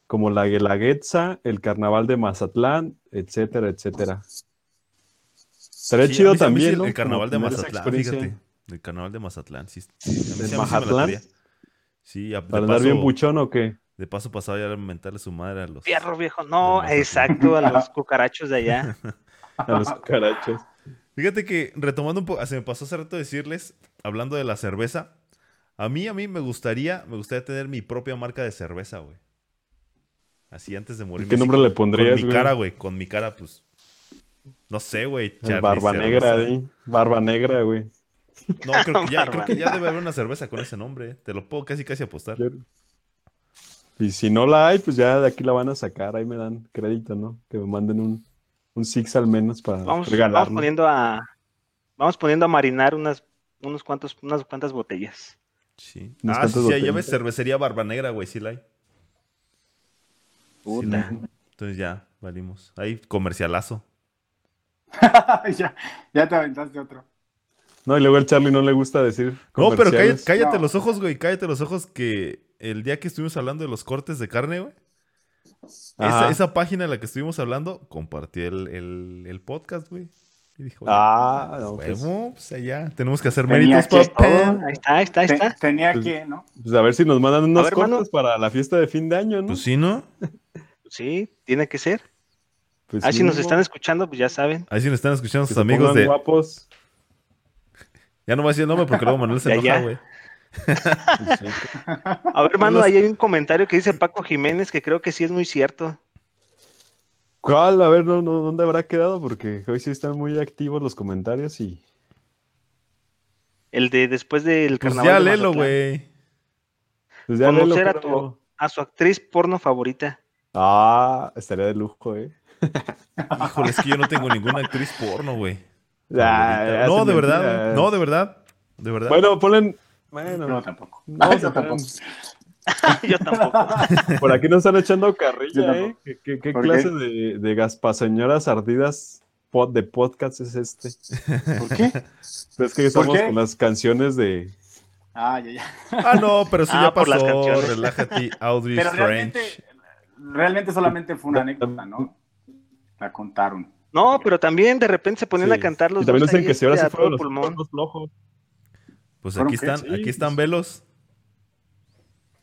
como la Guelaguetza, el Carnaval de Mazatlán, etcétera, etcétera. Estaría Sí, chido también, el, ¿no? el carnaval Como de Mazatlán, fíjate. El carnaval de Mazatlán, sí. sí, a mí sí- a mí ¿De sí me Mazatlán? Sí, a- de Para andar bien buchón o qué? de paso pasaba ya a mentarle su madre a los... Fierro viejo. No, exacto, a los cucarachos de allá. A los cucarachos. Fíjate que retomando un poco, se me pasó hace rato decirles, hablando de la cerveza, a mí, a mí me gustaría, me gustaría tener mi propia marca de cerveza, güey. Así antes de morir. ¿Qué nombre le pondrías, Con mi güey? cara, güey, con mi cara, pues, no sé, güey. Barba Cerveza. negra, ahí. Barba negra, güey. No, creo que, ya, creo Barba que ya debe haber una cerveza con ese nombre, eh. te lo puedo casi casi apostar. Y si no la hay, pues ya de aquí la van a sacar. Ahí me dan crédito, ¿no? Que me manden un, un Six al menos para Vamos, regalar. vamos poniendo a. Vamos poniendo a marinar unas, unos cuantos, unas cuantas botellas. Sí. Ah, sí, sí, ya ves, cervecería Barba Negra, güey, sí la hay. Puta. Entonces ya, valimos. Ahí, comercialazo. ya, ya te aventaste otro. No, y luego al Charlie no le gusta decir. No, pero cállate, comerciales. cállate No. los ojos, güey. Cállate los ojos que el día que estuvimos hablando de los cortes de carne, güey. Esa, esa página en la que estuvimos hablando compartió el, el- el podcast, güey. Y dijo, Ah, no, pues, pues allá. Tenemos que hacer méritos, papá. Ahí está, ahí está, ahí está. tenía Pues- que, ¿no? pues a ver si nos mandan unos ver, mano. para la fiesta de fin de año, ¿no? Pues sí, ¿no? Sí, tiene que ser. Pues Ah, si nos están escuchando, pues ya saben. Ahí sí nos están escuchando que sus se amigos de. guapos. Ya no voy a decir el nombre porque luego Manuel se Ya, enoja, ya. güey. Pues sí. A ver, hermano, Los- ahí hay un comentario que dice Paco Jiménez que creo que sí es muy cierto. ¿Cuál? A ver, no, no, ¿dónde habrá quedado? Porque hoy sí están muy activos los comentarios y. El de después del Pues carnaval. ya de Mazatlán. güey. Pues ya Conocer a pero- tu- A su actriz porno favorita. Ah, estaría de lujo, ¿eh? Híjole, es que yo no tengo ninguna actriz porno, güey. Ya, ya no, de verdad. mentira. No, de verdad. De verdad. Bueno, ponlen. Bueno, No, tampoco. No, tampoco. Yo tampoco. por aquí nos están echando carrilla. ¿eh? ¿Qué, qué- qué ¿Por clase qué? de, de gaspaseñoras ardidas pod- de podcast es este? ¿Por qué? Es que estamos con las canciones de. Ah, ya, ya. Ah, no, pero sí Ah, ya por las pasó. canciones. Relájate, Audrey Pero Strange. realmente, realmente solamente fue una anécdota, ¿no? La contaron. No, pero también de repente se ponían Sí. a cantar los Y también dicen que si ahora este, se todo fueron los cuernos flojos. Pues ¿Fueron aquí están, Sí, aquí pues- están velos.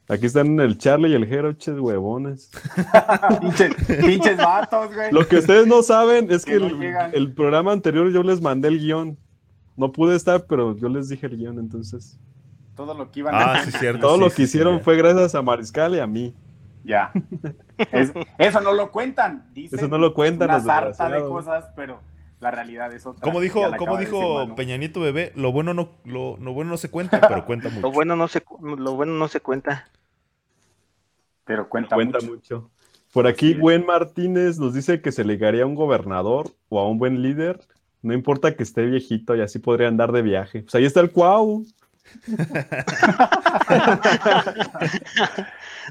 Aquí están el Charlie y el Jero, ches huevones. Pinches, pinches vatos, güey. Lo que ustedes no saben es que Que no el, programa anterior yo les mandé el guion. No pude estar, pero yo les dije el guion, entonces. Todo lo que iban a Ah, hacer. sí, cierto. Todo sí, lo sí, que sí, hicieron fue gracias a Mariscal y a mí. Ya. Es- eso no lo cuentan. Dicen Eso no lo cuentan Una sarta de cosas, pero la realidad es otra. Como dijo, como acaba de decir dijo. Peñanito Bebé, lo bueno no, lo, lo bueno no se cuenta, pero cuenta mucho. Lo bueno no se, lo bueno no se cuenta. Pero cuenta, Cuenta mucho. mucho. Por aquí. Gwen Martínez nos dice que se ligaría a un gobernador o a un buen líder. No importa que esté viejito y así podría andar de viaje. Pues ahí está el Cuau.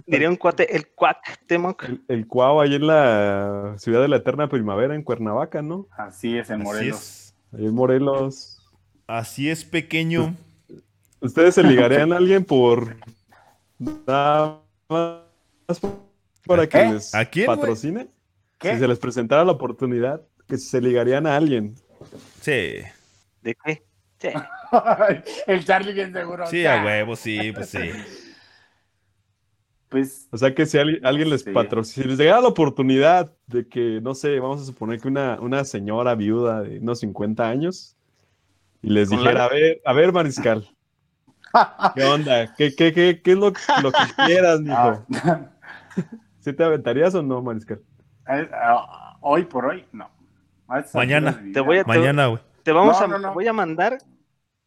Diría un cuate, el cuac, Temoc. El, el Cuau ahí en la ciudad de la eterna primavera, en Cuernavaca, ¿no? Así es, en Morelos. es, Ahí en Morelos. así es pequeño. ¿Ustedes se ligarían a alguien por nada más para que ¿Eh? les ¿A quién, güey? patrocine? ¿Qué? Si se les presentara la oportunidad, que se ligarían a alguien. Sí, ¿De qué? Sí. el Charlie bien seguro. sí, a huevo, sí, pues sí. Pues O sea que si alguien, alguien les Sí. patrocina, si les llegara la oportunidad de que, no sé, vamos a suponer que una, una señora viuda de unos 50 años y les dijera, la- a ver, a ver, Mariscal, ¿qué onda? ¿Qué, qué, qué, qué es lo, lo que quieras, mijo? ¿Sí te aventarías o no, Mariscal? eh, ah, hoy por hoy, no. Mañana. Te vida, voy a- Mañana, güey. Te vamos No, a, no, no. te voy a mandar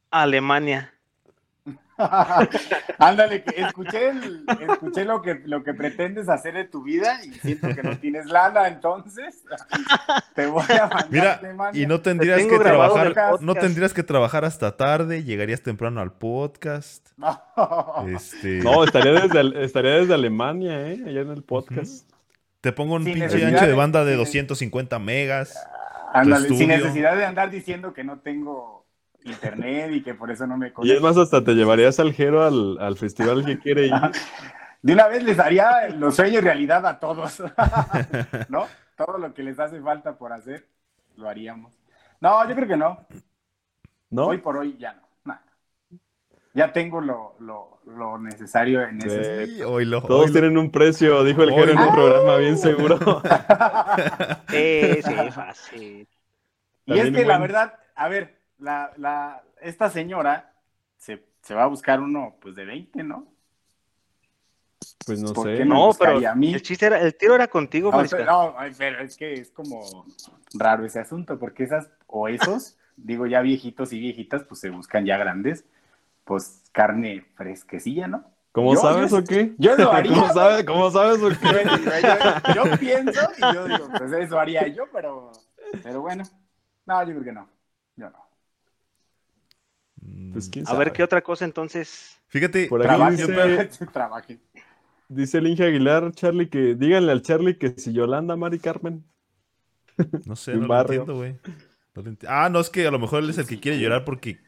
a Alemania. Ándale, escuché, el- escuché lo, que, lo que pretendes hacer de tu vida y siento que no tienes lana, entonces te voy a mandar Mira, a Alemania. y no tendrías que trabajar, no tendrías que trabajar hasta tarde, llegarías temprano al podcast. No. Este, No, estaría desde, estaría desde Alemania, ¿eh? Allá en el podcast. te pongo un Sin pinche ancho de banda de sin- 250 megas. Ándale, sin necesidad de andar diciendo que no tengo internet y que por eso no me Y es conecto. más, hasta te llevarías al Jero al, al festival que quiere ir. De una vez les haría los sueños realidad a todos. ¿No? Todo lo que les hace falta por hacer, lo haríamos. No, yo creo que no. ¿No? Hoy por hoy ya no. Nada. Ya tengo lo, lo, lo necesario en ese Sí. oílo, Todos tienen un precio, dijo el Jero en un programa bien seguro. Sí, sí, fácil. Y es que la verdad, a ver, la, la, esta señora se, se va a buscar uno pues de 20, ¿no? Pues no ¿Por sé. qué no? Pero a mí. el chiste era, el tiro era contigo, No, pero, no, ay, pero es que es como raro ese asunto, porque esas, o esos, digo ya viejitos y viejitas, pues se buscan ya grandes, pues carne fresquecilla, ¿no? ¿Cómo Yo- sabes yo- o qué? Yo lo haría. ¿Cómo sabes, ¿Cómo sabes o Yo, qué? yo- yo pienso y yo digo, pues eso haría yo, pero, pero bueno. No, yo creo que no. Yo no. Mm, Pues quién A ver qué otra cosa entonces. Fíjate, Por aquí Trabajen, dice- trabajen. Dice el Inge Aguilar, Charlie, que díganle al Charlie que si Yolanda, Mari Carmen. no sé, no lo entiendo, güey. No lo enti- ah, no, es que a lo mejor él es el que quiere llorar porque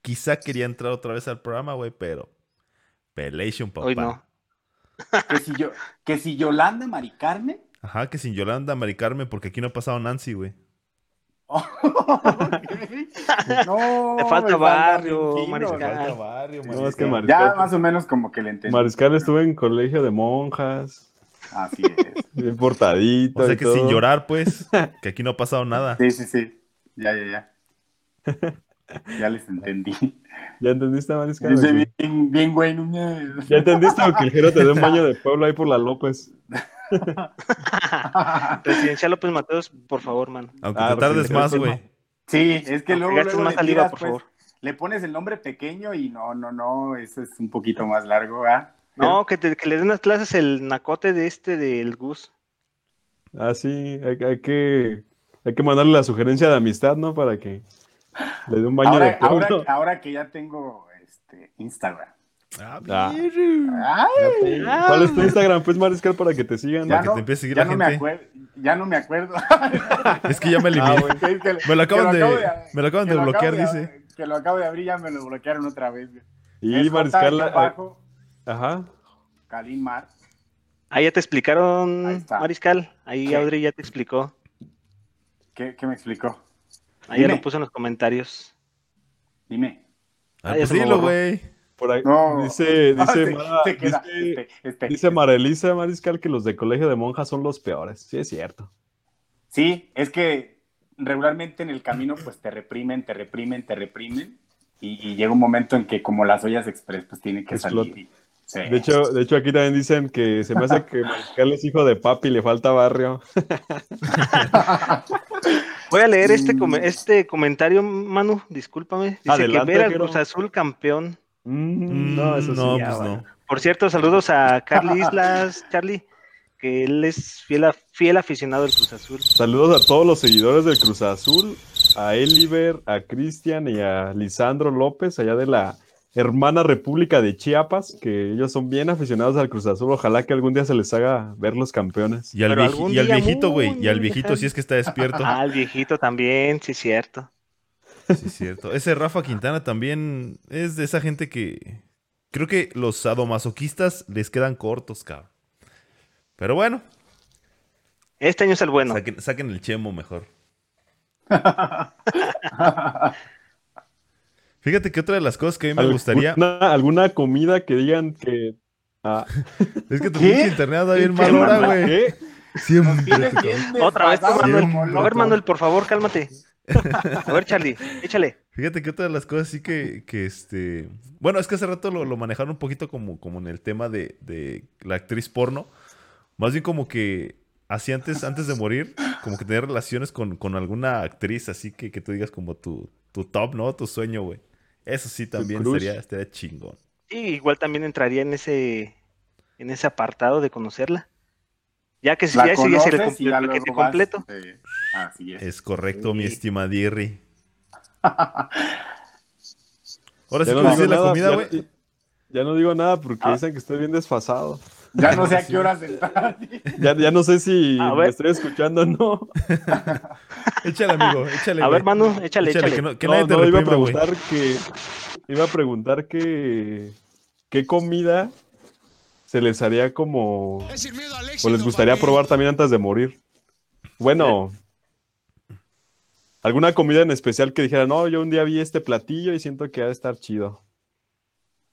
quizá quería entrar otra vez al programa, güey, pero... Pelation, papá. Hoy no. Que si, yo, que si Yolanda Mari Carmen. Ajá, que sin Yolanda, Mari Carmen, porque aquí no ha pasado Nancy, güey. no, Te falta barrio, Mariscal. ¿no? barrio, No, es que Ya Mariscal, más o menos como que le entendí. Mariscal estuvo en colegio de monjas, Así es. bien portadito. O sea y que sin todo. llorar, pues, que aquí no ha pasado nada. Sí, sí, sí. Ya, ya, ya. Ya les entendí. ¿Ya entendiste, Mariscal? Dice bien, bien güey. no- ¿Ya entendiste o que el Jero te dé un baño de pueblo ahí por la López? Presidencial López Mateos, por favor, mano. Aunque Ah, te tardes más, güey. Sí, es que Aunque luego, gastes luego más le, saliva, tiras, por pues, favor. le pones el nombre pequeño y no, no, no, eso es un poquito más largo, ¿ah? No, que, te- que le den las clases el nacote de este del Gus. Ah, sí, hay, hay que, hay que mandarle la sugerencia de amistad, ¿no? Para que le dé un baño de Ahora, ahora, pueblo. ahora que ya tengo este, Instagram. Ah, Ah. Ay, ¿Cuál es tu Instagram, pues, Mariscal, para que te sigan? ya que no, te empiece a seguir ya la no me acuerdo, ya no me acuerdo. Es que ya me eliminé. Ah, bueno. Es que- Me lo acaban de, acabo me lo acaban que de lo acabo bloquear, de- dice. Que lo acabo de abrir, ya me lo bloquearon otra vez. Y Es Mariscal, eh, abajo, ajá. Kalin Mar. Ahí ya te explicaron, Ahí está. Mariscal. Ahí ¿Qué? Audrey ya te explicó. ¿Qué, qué me explicó? Ahí ya lo puso en los comentarios. Dime. Ah, Ah, pues dilo, güey. Por ahí, No. dice, Ah, dice, se- Mara, se queda, dice, este, este. dice Mara Elisa Mariscal que los de colegio de monjas son los peores. Sí, es cierto. Sí, es que regularmente en el camino pues te reprimen, te reprimen, te reprimen y, y llega un momento en que como las ollas express pues tienen que Explota. salir. y- sí. De hecho, de hecho, aquí también dicen que se me hace que Mariscal es hijo de papi y le falta barrio. Voy a leer este, Mm. este comentario, Manu. Discúlpame. Dice Adelante, que ver al. Cruz Azul campeón. Mm, no, eso sí. no, ya, pues bueno. no. Por cierto, saludos a Carly Islas, Charlie, que él es fiel, a- fiel aficionado del Cruz Azul. Saludos a todos los seguidores del Cruz Azul, a Eliver, a Cristian y a Lisandro López, allá de la hermana República de Chiapas, que ellos son bien aficionados al Cruz Azul. Ojalá que algún día se les haga ver los campeones. Y al, vieji- y al viejito, güey. muy, Y al viejito sí es que está despierto. Ah, el viejito también, sí, cierto. Sí, es cierto. Ese Rafa Quintana también es de esa gente que creo que los sadomasoquistas les quedan cortos, cabrón. Pero bueno, Este año es el bueno. saquen, saquen el chemo mejor. Fíjate que otra de las cosas que a mí me gustaría ¿Alguna, alguna comida que digan que... Ah, es que tu ¿Qué? pinche internet anda bien mal hora, güey. Siempre. Otra vez, Manuel. A ver. Manuel, por favor, cálmate. A ver, Charlie, échale. Fíjate que otra de las cosas sí que, que este... Bueno, es que hace rato lo, lo manejaron un poquito como, como en el tema de, de la actriz porno. Más bien como que así antes, antes de morir, como que tener relaciones con, con alguna actriz, así que, que tú digas como tu, tu top, ¿no? Tu sueño, güey. Eso sí también sería, estaría chingón. Sí, igual también entraría en ese, en ese apartado de conocerla. Ya que si ya sigue el, completo. eh, así es. Es correcto, mi estimadirri. Ahora sí no, digo la nada, comida, güey. ya no digo nada porque Ah. dicen que estoy bien desfasado. Ya no sé a qué horas entrar. Ya, ya no sé si A me estoy escuchando o no. Échale, amigo, échale. A ver, Manu, échale, échale. que no, que No, nadie te no, iba a preguntar que iba a preguntar que qué comida se les haría como o les gustaría probar también antes de morir. Bueno, alguna comida en especial que dijera, no, yo un día vi este platillo y siento que ha de estar chido.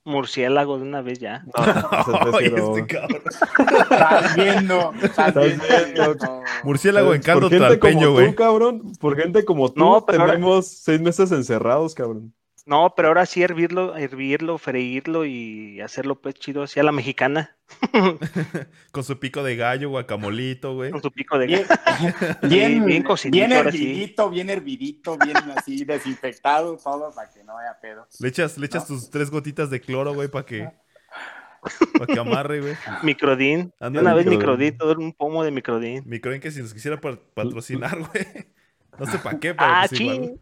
Murciélago de una vez ya. No, ese Ay, prefiero- este cabrón. Estás viendo. Estás Estás viendo. viendo. Murciélago en caldo por gente como güey. tú, cabrón, por gente como tú, No, pero ahora- tenemos seis meses encerrados, cabrón. No, pero ahora sí hervirlo, hervirlo, freírlo y hacerlo pues chido, así a la mexicana, Con su pico de gallo, guacamolito, güey. con su pico de Bien, Sí, bien, bien cocidito, bien hervidito, bien hervidito, bien así desinfectado, todo para que no haya pedo. Le echas, le echas tus tres gotitas de cloro, güey, para que, para que amarre, güey. microdín. De Ándale, una vez microdín. microdín, todo un pomo de microdín. Microen que si nos quisiera pa- patrocinar, güey. No sé para qué, pero Ah, pues igual, ching. güey.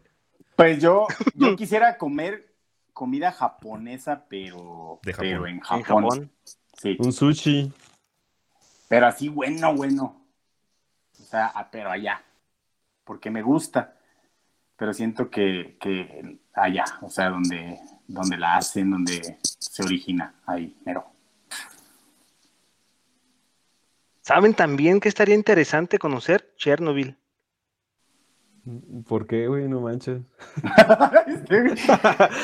Pues yo, yo quisiera comer comida japonesa, pero, De Japón. pero en En Japón. Japón. Sí, Un sushi. pero así bueno, bueno. O sea, ah, pero allá. Porque me gusta. Pero siento que, que allá, o sea, donde, donde la hacen, donde se origina, ahí, mero. ¿Saben también que estaría interesante conocer? Chernobyl. ¿Por qué, güey? No manches.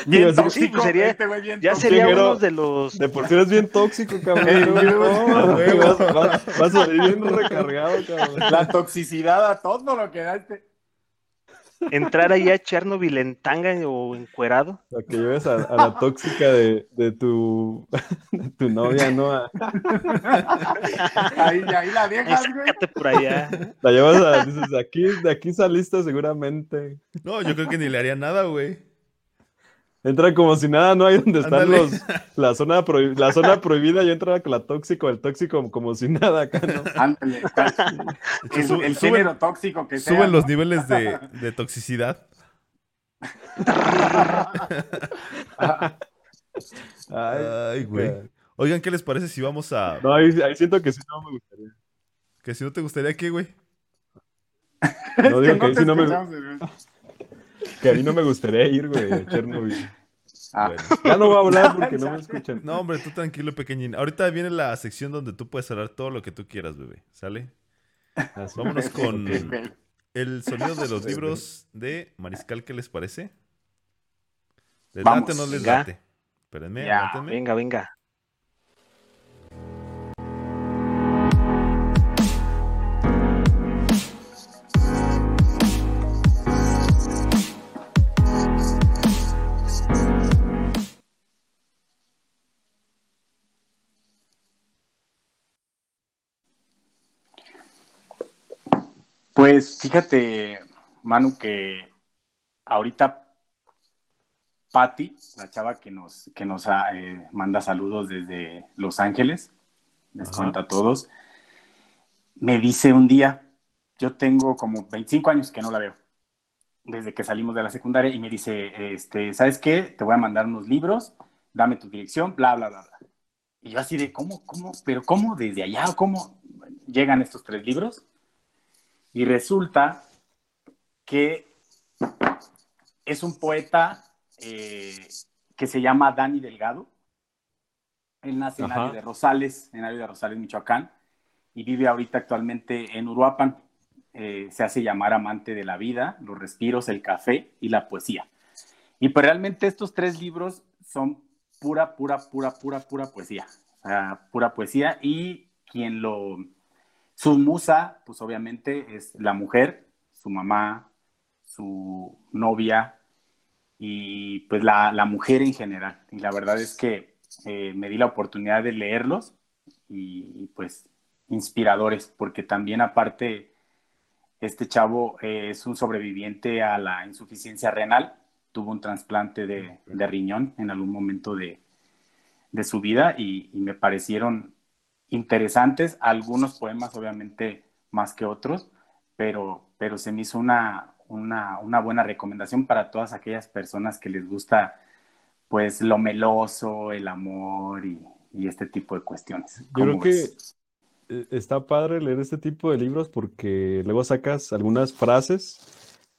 bien Sí, tóxico, pues sería- este güey bien Ya tóxico. sería uno de los... De por sí eres bien tóxico, cabrón. No, no, güey, vas, vas- vas a salir bien recargado, cabrón. La toxicidad a todo lo que da este. Entrar ahí a Chernobyl en tanga o encuerado. Para que lleves a, a la tóxica de, de, tu, de tu novia, ¿no? A- Ahí, ahí la dejas, güey. por allá. la llevas a, dices, aquí, de aquí saliste seguramente. No, yo creo que ni le haría nada, güey. Entra como si nada, ¿no? Ahí donde están Ándale. los, la zona, prohi- la zona prohibida y entra con la tóxico, el tóxico como si nada acá, ¿no? Ándale. El, Su- el suben- género tóxico que sea. Suben los ¿no? niveles de, de toxicidad. Ay, Ay, güey. Oigan, ¿qué les parece si vamos a... No, ahí, ahí siento que sí no me gustaría. Que si no te gustaría qué, güey? No digo que, ahí sí no me, que a mí no me gustaría ir, güey, a Chernobyl. Ah, Bueno. Ya no voy a hablar porque no me escuchan. No, hombre, tú tranquilo, pequeñín. Ahorita viene la sección donde tú puedes hablar todo lo que tú quieras, bebé. ¿Sale? Vámonos con el sonido de los libros de Mariscal. ¿Qué les parece? ¿Les Vamos, late o no les venga. late? Espérenme, Ya, aguántenme. Venga, venga. Pues fíjate, Manu, que ahorita Patty, la chava que nos, que nos ah, eh, manda saludos desde Los Ángeles, les cuenta a todos, me dice un día, yo tengo como 25 años que no la veo, desde que salimos de la secundaria, y me dice, este, ¿sabes qué? Te voy a mandar unos libros, dame tu dirección, bla, bla, bla, bla. Y yo así de, ¿cómo, cómo? ¿Pero cómo? ¿Desde allá? ¿Cómo llegan estos tres libros? Y resulta que es un poeta eh, que se llama Dani Delgado. Él nace en área de Rosales, en área de Rosales, Michoacán, y vive ahorita actualmente en Uruapan. Eh, se hace llamar amante de la vida, los respiros, el café y la poesía. Y pues realmente estos tres libros son pura, pura, pura, pura, pura poesía. O sea, pura poesía. Y quien lo, su musa, pues obviamente es la mujer, su mamá, su novia y pues la, la mujer en general. Y la verdad es que eh, me di la oportunidad de leerlos y, y, pues inspiradores, porque también aparte este chavo eh, es un sobreviviente a la insuficiencia renal, tuvo un trasplante de, de riñón en algún momento de, de su vida y, y me parecieron interesantes, algunos poemas obviamente más que otros, pero, pero se me hizo una, una, una buena recomendación para todas aquellas personas que les gusta pues lo meloso, el amor y, y este tipo de cuestiones. Yo ¿Cómo creo que ves? eh, está padre leer este tipo de libros porque luego sacas algunas frases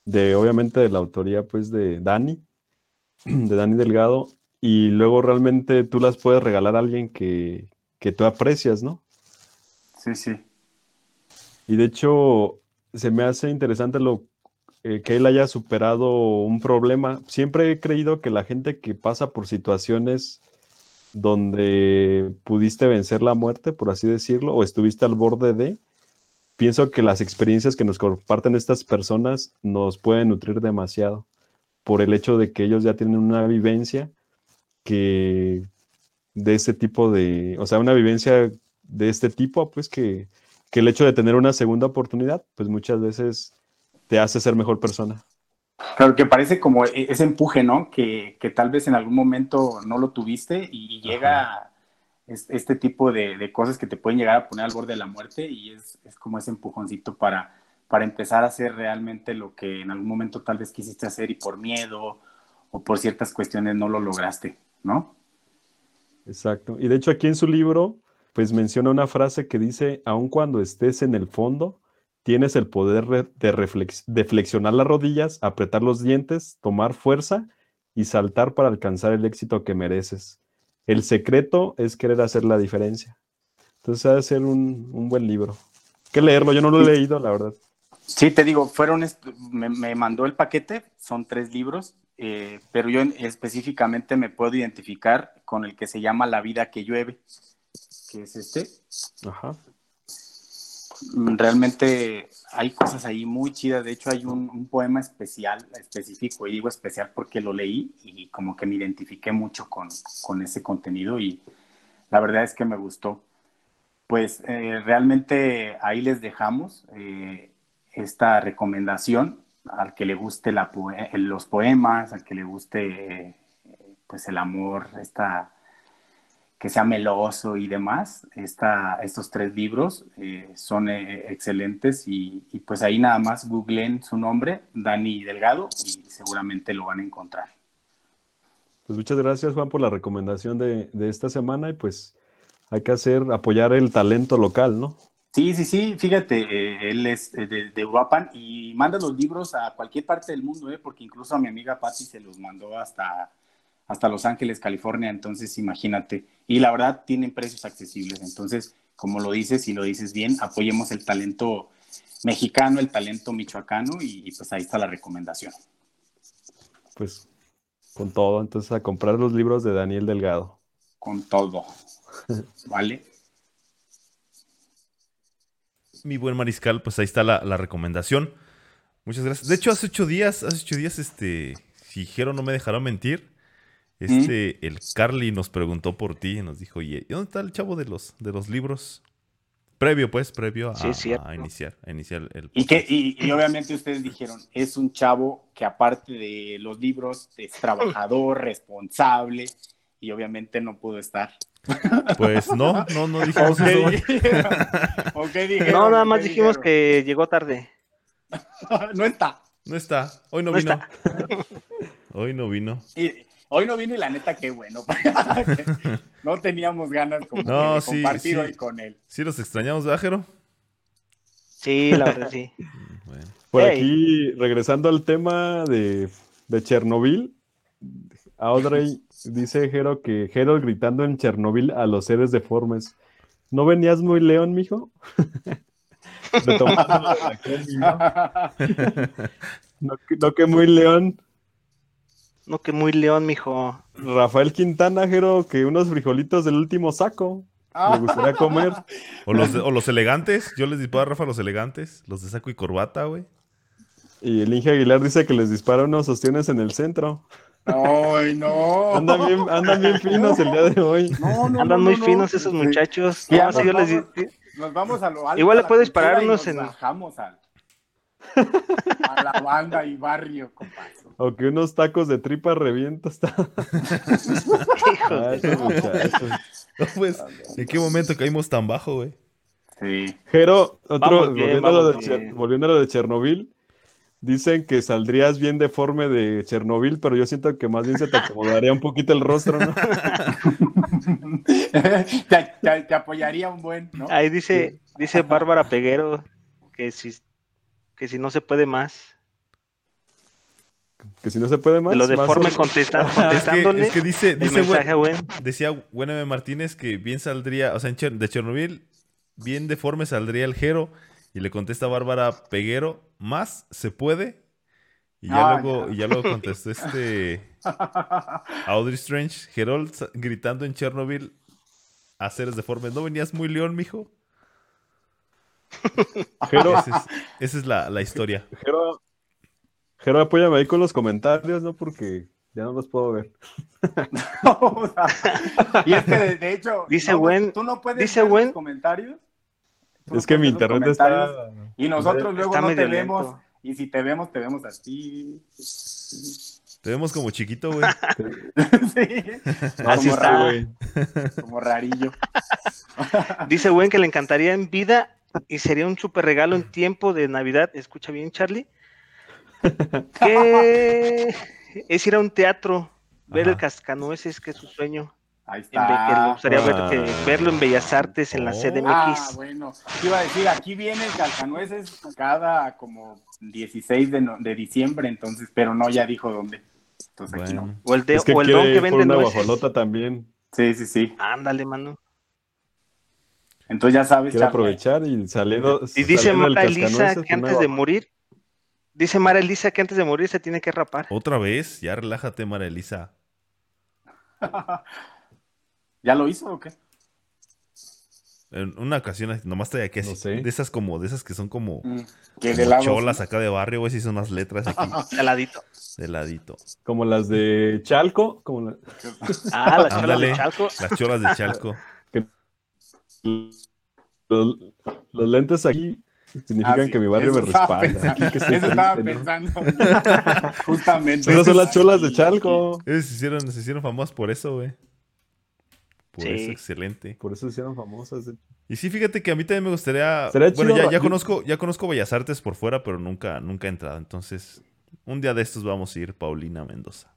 de, obviamente, de la autoría, pues, de Dani, de Dani Delgado, y luego realmente tú las puedes regalar a alguien que, que tú aprecias, ¿no? Sí, sí. Y de hecho, se me hace interesante lo eh, que él haya superado un problema. Siempre he creído que la gente que pasa por situaciones donde pudiste vencer la muerte, por así decirlo, o estuviste al borde de, pienso que las experiencias que nos comparten estas personas nos pueden nutrir demasiado por el hecho de que ellos ya tienen una vivencia que de este tipo de, o sea, una vivencia de este tipo, pues que, que el hecho de tener una segunda oportunidad, pues muchas veces te hace ser mejor persona. Claro, que parece como e- ese empuje, ¿no? Que, que tal vez en algún momento no lo tuviste y, llega es- este tipo de, de cosas que te pueden llegar a poner al borde de la muerte y es, es como ese empujoncito para, para empezar a hacer realmente lo que en algún momento tal vez quisiste hacer y por miedo o por ciertas cuestiones no lo lograste, ¿no? Exacto. Y de hecho aquí en su libro, pues menciona una frase que dice, aun cuando estés en el fondo, tienes el poder de, reflex- de flexionar las rodillas, apretar los dientes, tomar fuerza y saltar para alcanzar el éxito que mereces. El secreto es querer hacer la diferencia. Entonces ha de ser un, un buen libro. Hay que leerlo, yo no lo he leído, la verdad. Sí, te digo, fueron, me, me mandó el paquete, son tres libros, eh, pero yo en- específicamente me puedo identificar con el que se llama La vida que llueve, que es este. Ajá. Realmente hay cosas ahí muy chidas, de hecho hay un, un poema especial, específico, y digo especial porque lo leí y como que me identifiqué mucho con, con ese contenido y la verdad es que me gustó. Pues eh, realmente ahí les dejamos eh, esta recomendación al que le guste la poe- los poemas, al que le guste eh, pues el amor, esta, que sea meloso y demás. Esta, estos tres libros eh, son eh, excelentes y, y, pues ahí nada más googleen su nombre, Dani Delgado, y seguramente lo van a encontrar. Pues muchas gracias, Juan, por la recomendación de, de esta semana y pues hay que hacer, apoyar el talento local, ¿no? Sí, sí, sí, fíjate, eh, él es de, de Uruapan y manda los libros a cualquier parte del mundo, eh, porque incluso a mi amiga Patti se los mandó hasta, hasta Los Ángeles, California, entonces imagínate. Y la verdad tienen precios accesibles, entonces, como lo dices y lo dices bien, apoyemos el talento mexicano, el talento michoacano y, y pues ahí está la recomendación. Pues con todo, entonces a comprar los libros de Daniel Delgado. Con todo, ¿vale? Mi buen mariscal, pues ahí está la, la recomendación. Muchas gracias. De hecho, hace ocho días, hace ocho días, este, si Jero no me dejará mentir, este, el Carly nos preguntó por ti y nos dijo, oye, ¿y ¿dónde está el chavo de los, de los libros? Previo, pues, previo a, Sí, iniciar, a iniciar el Y, que, podcast. y, y obviamente ustedes dijeron, es un chavo que aparte de los libros, es trabajador, responsable, y obviamente no pudo estar. Pues no, no, no dijimos eso. dijeron. No, nada más dijimos dijeron. que llegó tarde. no está. No está. Hoy no, No vino. está. Hoy no vino. Y hoy no vino y la neta, qué bueno. no teníamos ganas como No, de sí, compartir sí. hoy con él. Sí los extrañamos, ¿verdad, Jero? Sí, la verdad sí. Bueno. Por Hey. aquí, regresando al tema de, de Chernobyl, Audrey dice Jero que Jero gritando en Chernobyl a los seres deformes. ¿No venías muy león, mijo? Retomando la Kenny, ¿no? No, que- no que muy león. No, que muy león, mijo. Rafael Quintana, Jero, que unos frijolitos del último saco. Me gustaría comer. O los, o los elegantes. Yo les disparo a Rafa los elegantes. Los de saco y corbata, güey. Y el Inge Aguilar dice que les dispara unos ostiones en el centro. Ay, no. Andan bien, andan bien finos el día de hoy. No, no, Andan no, muy no, finos no. esos muchachos. Ya nos yo les vamos. di- Nos vamos a lo alto. Igual le de la puedo cultura dispararnos y nos en- Bajamos al, a la banda y barrio, compadre. Aunque unos tacos de tripa revienta está. Ah. No, pues, ¿en qué momento caímos tan bajo, güey? Sí. Jero, otro, bien, volviendo, a lo de vamos Cher- bien. volviendo a lo de Chernobyl, dicen que saldrías bien deforme de Chernobyl, pero yo siento que más bien se te acomodaría un poquito el rostro, ¿no? te, te- te apoyaría un buen, ¿no? Ahí dice, dice Bárbara Peguero que si, que si no se puede más. Que si no se puede más. De lo más deforme o- contesta- Es que, contestándole es que dice, dice, mensaje, güey. decía Buen M. Martínez que bien saldría, o sea, en Cher- de Chernobyl, bien deforme saldría el Jero. Y le contesta Bárbara Peguero, más se puede. Y ya, Ah, luego, ya. y ya luego contestó este Audrey Strange, Gerold sa- gritando en Chernobyl a seres deformes. ¿No venías muy león, mijo? Jero, Esa es, esa es la, la historia. Jero, Jero, apóyame ahí con los comentarios, ¿no? Porque ya no los puedo ver. O sea, y es que de, de hecho, Dice no, Gwen- tú no puedes dice ver los Gwen- comentarios. Tú no Es que mi internet está. Y nosotros luego no te vemos. lento. Y si te vemos, te vemos así. Te vemos como chiquito, güey. sí. Así como, está. raro, güey. como rarillo. Dice Gwen que le encantaría en vida y sería un super regalo en tiempo de Navidad. Escucha bien, Charlie. Es ir a un teatro, ver Ajá. el cascanueces, que es su sueño. Ahí está. gustaría ver- Ah. que- verlo en Bellas Artes, en la Oh. CDMX. Ah, bueno. Iba a decir, aquí viene el calcanueces cada como 16 de, no- de diciembre, entonces, pero no, ya dijo dónde. Entonces aquí no. O el, de, Es que o el don que vende una nueces. guajolota también. Sí, sí, sí. Ándale, mano. Entonces ya sabes, Charlie. aprovechar y saliendo. Y dice Mara Elisa cascanueces, que antes de morir, dice Mara Elisa que antes de morir se tiene que rapar. otra vez, ya relájate, Mara Elisa. ¿Ya lo hizo o qué? En una ocasión, nomás estoy aquí así. No sé. De esas como, de esas que son como, Mm, Que de lado. cholas acá de barrio, güey, si son unas letras aquí Al ladito. de ladito. Como las de Chalco, como la- Ah, las cholas Ándale. de Chalco. Las cholas de Chalco. los, los lentes aquí significan Ah, sí. que mi barrio Eso me estaba respalda. pensando. Eso estaba pensando. Justamente. Esas son las cholas de Chalco. Ellos se hicieron, se hicieron famosos por eso, güey. Por Sí. eso, excelente. Por eso se hicieron famosas. Y sí, fíjate que a mí también me gustaría. Bueno, chido, ya, ya yo- conozco, ya conozco Bellas Artes por fuera, pero nunca, nunca he entrado. Entonces, un día de estos vamos a ir, Paulina Mendoza.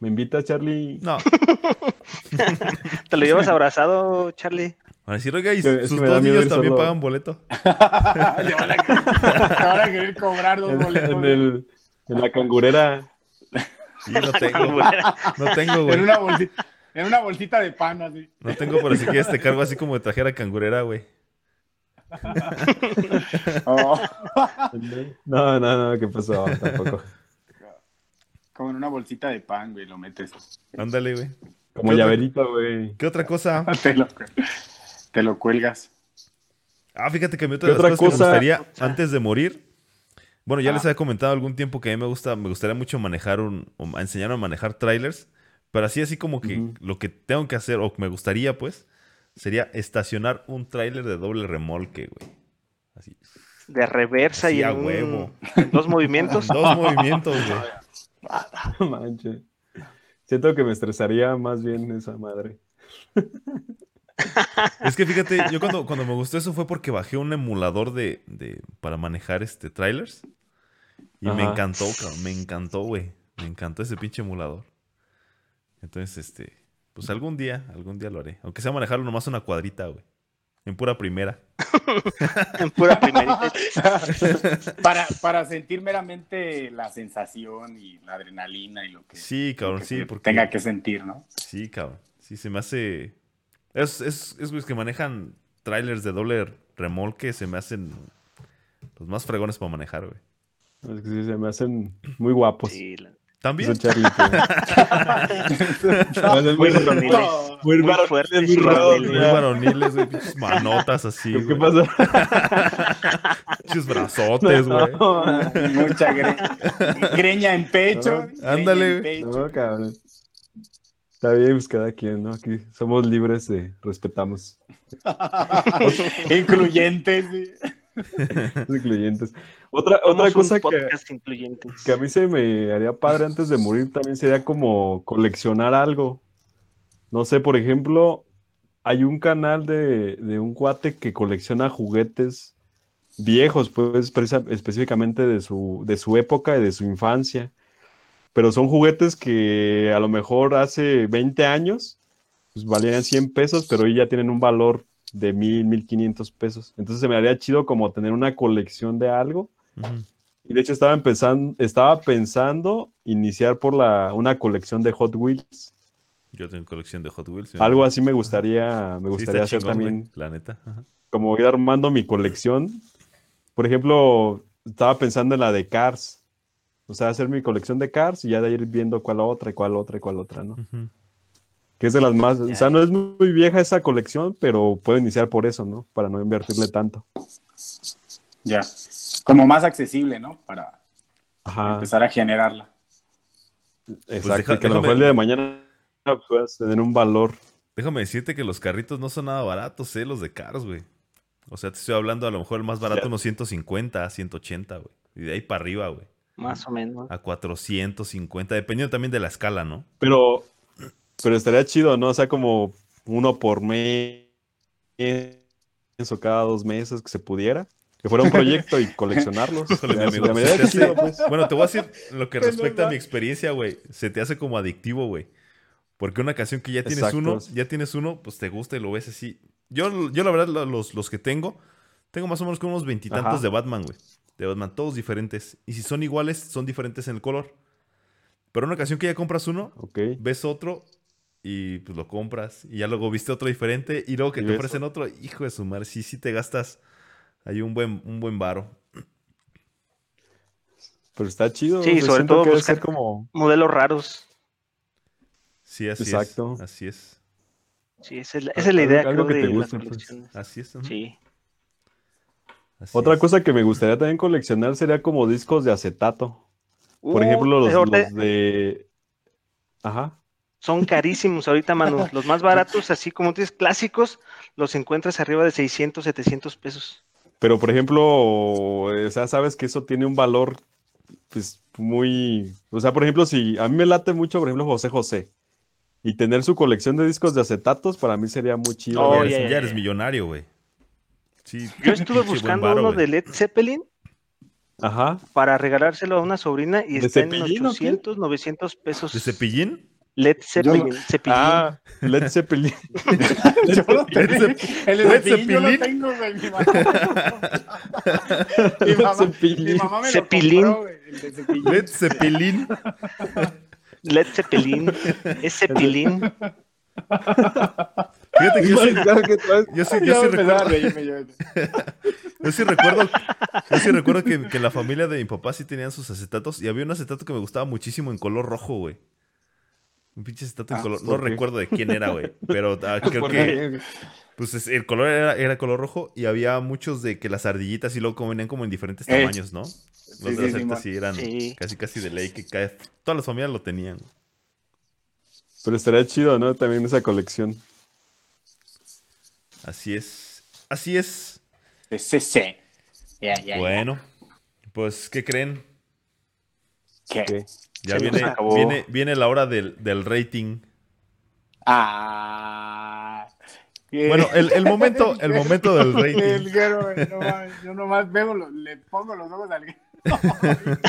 Me invita Charlie. No, ¿Te lo llevas abrazado, Charlie? Van a decir, oiga, ¿y sus dos niños también solo. pagan boleto? Te van a querer- te van a querer cobrar dos boletos. en el, en la cangurera. Sí, no tengo. No tengo, güey. En una bolsita, en una bolsita de pan así. No tengo, pero si quieres te cargo así como de trajera cangurera, güey. Oh, No, no, no, ¿qué pasó? Tampoco. como en una bolsita de pan, güey, lo metes. Ándale, güey. Como ¿Qué otra- llaverito, güey. ¿Qué otra cosa? Te lo, te lo cuelgas. Ah, fíjate que a mí otra ¿Qué de las otra cosas que me cosa? gustaría antes de morir. Bueno, ya Ah. les había comentado algún tiempo que a mí me gusta, me gustaría mucho manejar un, o enseñar a manejar trailers. Pero así, así como que lo que tengo que hacer, o que me gustaría, pues, sería estacionar un trailer de doble remolque, güey. Así. De reversa y a en un- huevo. dos movimientos. Dos movimientos, güey. No manches. Siento que me estresaría más bien esa madre. Es que fíjate, yo cuando, cuando me gustó eso fue porque bajé un emulador de, de- para manejar este trailers. Y me encantó, cabrón. Me encantó, güey. Me encantó ese pinche emulador. Entonces, este, pues algún día, algún día lo haré. Aunque sea manejarlo nomás una cuadrita, güey. En pura primera. En pura primerita. Para, para sentir meramente la sensación y la adrenalina y lo que, Sí, lo cabrón, que sí, porque. tenga que sentir, ¿no? Sí, cabrón. Sí, se me hace. Es, es, es güeyes que manejan trailers de doble remolque, se me hacen los más fregones para manejar, güey. Es que sí, se me hacen muy guapos. Sí, la- También. Muy varoniles. muy, muy varoniles, güey. pinches Manotas así, ¿Qué güey. pasa? Pinches brazotes, güey. No, Mucha gre- greña en pecho. greña ándale, en pecho. no, cabrón. Está bien, pues cada quien, ¿no? Aquí somos libres de respetamos Incluyentes. incluyentes. Otra, otra cosa que, que a mí se me haría padre antes de morir también sería como coleccionar algo. No sé, por ejemplo, hay un canal de, de un cuate que colecciona juguetes viejos, pues específicamente de su, de su época y de su infancia. Pero son juguetes que a lo mejor hace 20 años pues valían 100 pesos, pero hoy ya tienen un valor de 1000, 1500 pesos. Entonces se me haría chido como tener una colección de algo. Y de hecho estaba empezando, estaba pensando iniciar por la, una colección de Hot Wheels. Yo tengo colección de Hot Wheels. Algo así me gustaría, me gustaría hacer chingón, también, güey, La neta. Ajá. como ir armando mi colección. Por ejemplo, estaba pensando en la de Cars. O sea, hacer mi colección de Cars y ya de ir viendo cuál otra y cuál otra y cuál otra, ¿no? Que es de las más, o sea, no es muy vieja esa colección, pero puedo iniciar por eso, ¿no? Para no invertirle tanto. Ya. Como más accesible, ¿no? Para Ajá, empezar a generarla. exacto. deja- y que a lo mejor el día de mañana puedas tener un valor. Déjame decirte que los carritos no son nada baratos, eh, los de Cars, güey. O sea, te estoy hablando a lo mejor el más barato Ya. unos 150, 180, güey. Y de ahí para arriba, güey. Más o menos. A 450, dependiendo también de la escala, ¿no? Pero, pero estaría chido, ¿no? O sea, como uno por mes o cada dos meses que se pudiera. que fuera un proyecto y coleccionarlos. Híjole, amigo, te hace- chido, pues. Bueno, te voy a decir lo que Pues, respecta a mi experiencia, güey. Se te hace como adictivo, güey. Porque una ocasión que ya tienes Exacto. uno, ya tienes uno, pues te gusta y lo ves así. Yo, yo la verdad, lo- los, los que tengo, tengo más o menos como unos veintitantos de Batman, güey. De Batman, todos diferentes. Y si son iguales, son diferentes en el color. Pero una ocasión que ya compras uno, ves otro y pues lo compras. Y ya luego viste otro diferente y luego que Y te ofrecen otro, hijo de su madre, sí, sí te gastas ahí un buen, un buen varo. Pero está chido. Sí, sobre todo que buscar- ser como. Modelos raros. Sí, así Exacto. es. Así es. Sí, esa es la, esa es la idea, Algo creo, que te de guste, las pues. colecciones. Así es. ujú. Sí. Así Otra es. cosa que me gustaría también coleccionar sería como discos de acetato. Por Uh, ejemplo, los, los de. Ajá. Son carísimos ahorita, mano. Los más baratos, así como tienes clásicos, los encuentras arriba de 600, 700 pesos. Pero, por ejemplo, o sea, sabes que eso tiene un valor, pues, muy... O sea, por ejemplo, si a mí me late mucho, por ejemplo, José José, y tener su colección de discos de acetatos, para mí sería muy chido. Oh, ya, eres, ya, ya, ya eres millonario, güey. Sí. Yo estuve buscando varo, uno güey. de Led Zeppelin Ajá. para regalárselo a una sobrina y ¿De está en Cepillín o qué? 800, 900 pesos. ¿De cepillín? Led Yo Zeppelin. Cepillín. Ah, Led Zeppelin. Yo lo tengo. Led El de Led yo lo Zeppelin. tengo, güey. Mi mamá, mi mamá, Zeppelin. mi mamá me lo Cepillín. compró, güey, el de Cepillín. Led Zeppelin. Led Zeppelin. Es Zeppelin. Fíjate que yo sí, yo yo recuerdo, yo. sí recuerdo, yo sí recuerdo que, que la familia de mi papá sí tenían sus acetatos y había un acetato que me gustaba muchísimo en color rojo, güey. Un pinche acetato en Ah, color, no recuerdo de quién era, güey, pero ah, creo ¿Por que pues es- el color era, era color rojo y había muchos de que las ardillitas y luego venían como en diferentes Eh. tamaños, ¿no? Los Sí, de las acetatos sí eran Sí. casi casi de ley que cae- todas las familias lo tenían. Pero estaría chido, ¿no? También esa colección. Así es. Así es. Ya, ya, ya. Bueno, pues, ¿qué creen? Ya viene, viene, viene la hora del, del rating. Ah. ¿qué? Bueno, el, el momento, el momento del El rating. yo nomás veo, le pongo los ojos al.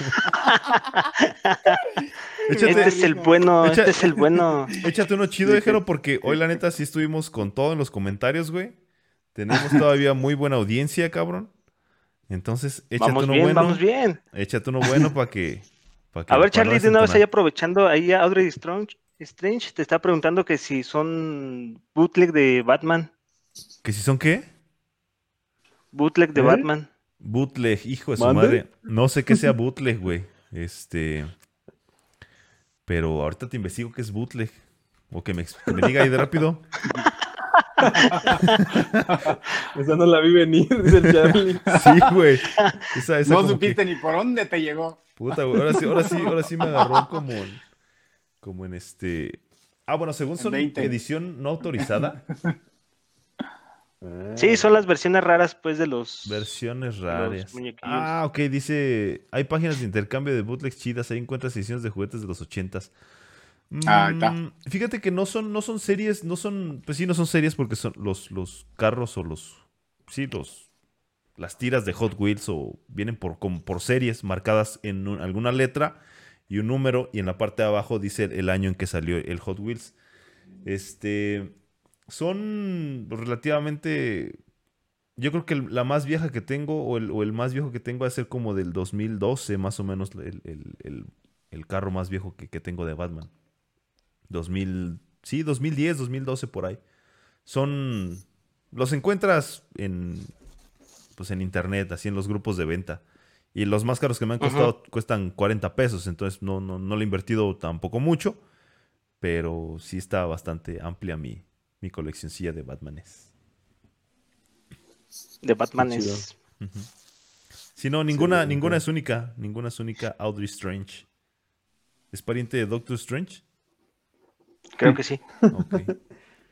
Échate, Este es el bueno, Echa- este es el bueno. échate uno chido, Ejero, porque hoy la neta sí estuvimos con todo en los comentarios, güey. Tenemos todavía muy buena audiencia, cabrón. Entonces, échate Vamos uno bien, bueno. vamos bien. Échate uno bueno para que, pa' que- A ver, Charlie, de una vez ahí aprovechando, ahí Audrey Strange, Strange te está preguntando que si son bootleg de Batman. ¿Que si son qué? Bootleg de ¿Eh? Batman. Bootleg, hijo de su ¿Mande? madre. No sé qué sea bootleg, güey. Este. Pero ahorita te investigo qué es bootleg. O que me, ex- que me diga ahí de rápido. Esa no la vi venir, dice el Charlie. Sí, güey. Esa, esa No que- supiste ni por dónde te llegó. Puta, güey. Ahora sí, ahora sí, ahora sí me agarró como en, como en este. Ah, bueno, según son 20. edición no autorizada, Sí, son las versiones raras, pues, de los. versiones raras. Ah, ok, dice. Hay páginas de intercambio de bootlegs chidas. Ahí encuentras ediciones de juguetes de los ochentas. Ah, ahí está. Mm, Fíjate que no son, no son series, no son. Pues sí, no son series porque son los, los carros o los. Sí, los. Las tiras de Hot Wheels o vienen por, como por series marcadas en un- alguna letra y un número. Y en la parte de abajo dice el, el año en que salió el Hot Wheels. Este. Son relativamente. Yo creo que la más vieja que tengo, o el, o el más viejo que tengo, va a ser como del 2012, más o menos, el, el- el- carro más viejo que, que tengo de Batman. 2000, sí, 2010, 2012 por ahí. Son, los encuentras en, pues en internet, así en los grupos de venta. Y los más caros que me han costado cuestan 40 pesos, entonces no, no, no le he invertido tampoco mucho, pero sí está bastante amplia mi, mi coleccioncilla de Batmanes. De Batman Qué es. Si no, ninguna, Sí, ninguna es única, ninguna es única. Audrey Strange. ¿Es pariente de Doctor Strange? Creo que sí. Ok.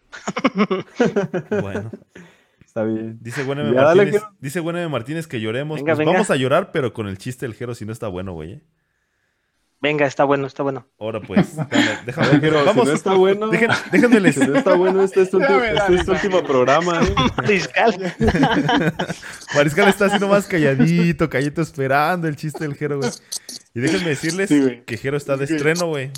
bueno. Está bien. Dice dale, Martínez, dice Bueneme Martínez que lloremos. Venga, Pues venga. Vamos a llorar, pero con el chiste del Jero si no está bueno, güey. ¿eh? Venga, está bueno, está bueno. Ahora pues, déjame. ver, pero Vamos, si no está bueno, déjenme les- si no está bueno, este es tu, este es tu último programa, ¿eh? Mariscal. Mariscal está haciendo más calladito, calladito esperando el chiste del Jero, güey. Y déjenme decirles Sí, que Jero está de estreno, güey.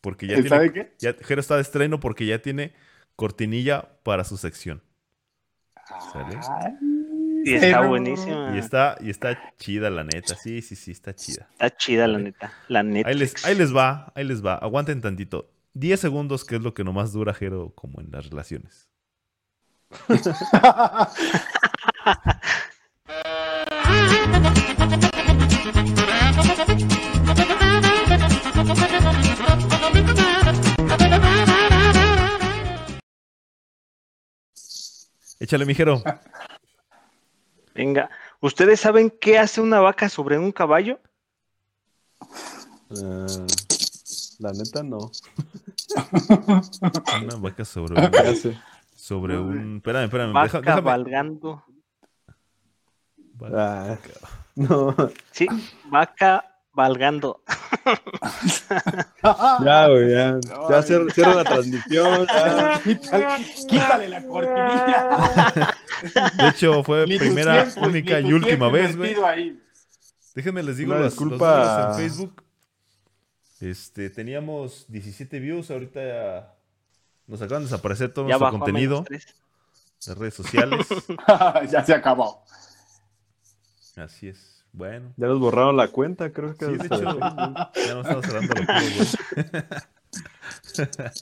Porque ya ¿Está tiene. de qué? ya- Jero está de estreno porque ya tiene cortinilla para su sección. ¿Sale? Y está Pero- buenísima. Y está, y está chida, la neta. Sí, sí, sí, está chida. Está chida, la neta. La neta. Ahí les, ahí les va, ahí les va. Aguanten tantito. 10 segundos, que es lo que nomás dura Jero como en las relaciones. Échale, mi Jero. Venga. ¿Ustedes saben qué hace una vaca sobre un caballo? Ah, la neta, no. Una vaca sobre un. ¿Qué hace? Sobre un. Espérame, espérame. Va deja- déjame. cabalgando. Ah, no. Sí, vaca valgando. Ya, güey, ya. Ya cierro, cierro la transmisión. ya. Quítale, quítale la cortinilla. De hecho, fue Ni primera, tiempos, única ni y última vez, güey. Déjenme les digo Una los, los disculpa. números en Facebook. Este, teníamos 17 views, ahorita ya nos acaban de desaparecer todo Ya nuestro bajó contenido de redes sociales. ya se acabó. Así es. Bueno, Ya nos borraron la cuenta, creo que. Sí, de hecho. ya no estamos cerrando güey.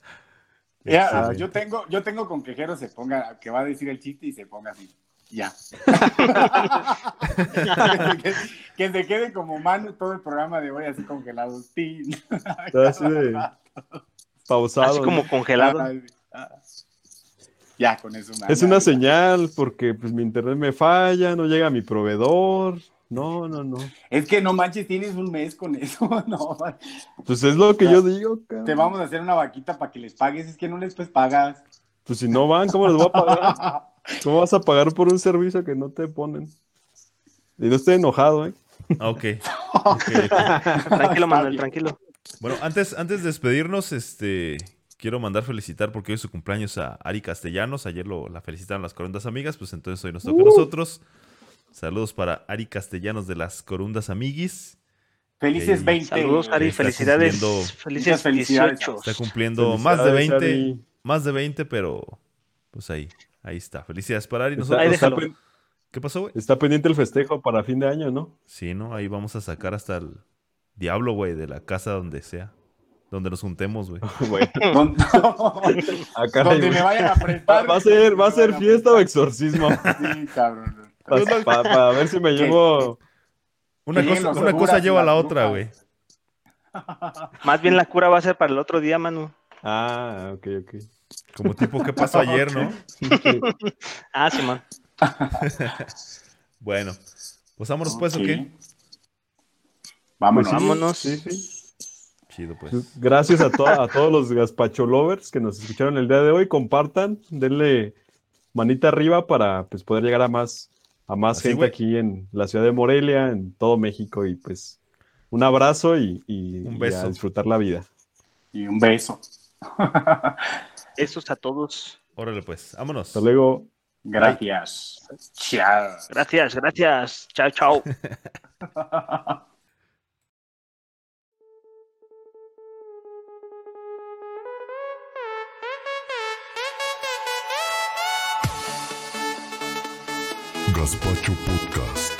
Ya, Excelente. yo tengo, yo tengo con quejero se ponga, que va a decir el chiste y se ponga así. Ya. que, que se quede como mano todo el programa de hoy así congelado. Así de pausado. Así como congelado. Ah. Ya, con eso. Es una señal porque pues mi internet me falla, no llega mi proveedor. No, no, no. Es que no manches, tienes un mes con eso. No, Pues es lo que yo digo, cabrón. te vamos a hacer una vaquita para que les pagues. Es que no les pues pagas. Pues si no van, ¿cómo les voy a pagar? ¿Cómo vas a pagar por un servicio que no te ponen? Y no estoy enojado, ¿eh? Ah, ok. Ok. Tranquilo, Manuel, tranquilo. Bueno, antes, antes de despedirnos, este, quiero mandar felicitar porque hoy es su cumpleaños a Ari Castellanos. Ayer lo, la felicitaron las corundas amigas, pues entonces hoy nos toca a nosotros. Saludos para Ari Castellanos de las corundas amiguis. Felices Ey, 20. Saludos, Ari. está Felicidades. cumpliendo- Felices felicidades. 18. Está cumpliendo más de Felicidades, 20, Ari. más de 20, pero pues ahí, ahí está. Felicidades para Ari. Nosotros, Ahí déjalo. ¿Qué pasó, güey? está pendiente el festejo para fin de año, ¿no? Sí, ¿no? Ahí vamos a sacar hasta el diablo, güey, de la casa donde sea. Donde nos juntemos, güey. Donde, ah, donde me vayan a Va, prestar. va a ser, va a ser fiesta o exorcismo. Sí, cabrón. Para ver si me llevo. Una cosa, una cosa lleva a la otra, güey. Más bien la cura va a ser para el otro día, Manu. Ah, ok, ok. Como tipo, ¿qué pasó ayer, no? Ah, Simón. Bueno, pues vámonos pues, ¿o qué? Ok. Vámonos. Pues sí, Vámonos. Sí, sí. Chido, pues. Gracias a, to- a todos los gazpacho lovers que nos escucharon el día de hoy. Compartan, denle manita arriba para pues, poder llegar a más, a más Así, gente aquí en la ciudad de Morelia, en todo México. Y pues un abrazo y, y- Un y beso. a disfrutar la vida. Y un beso. Besos a todos. Órale, pues, vámonos. Hasta luego. Gracias. Chao. Gracias, gracias. Chao, chao. Gazpacho Podcast.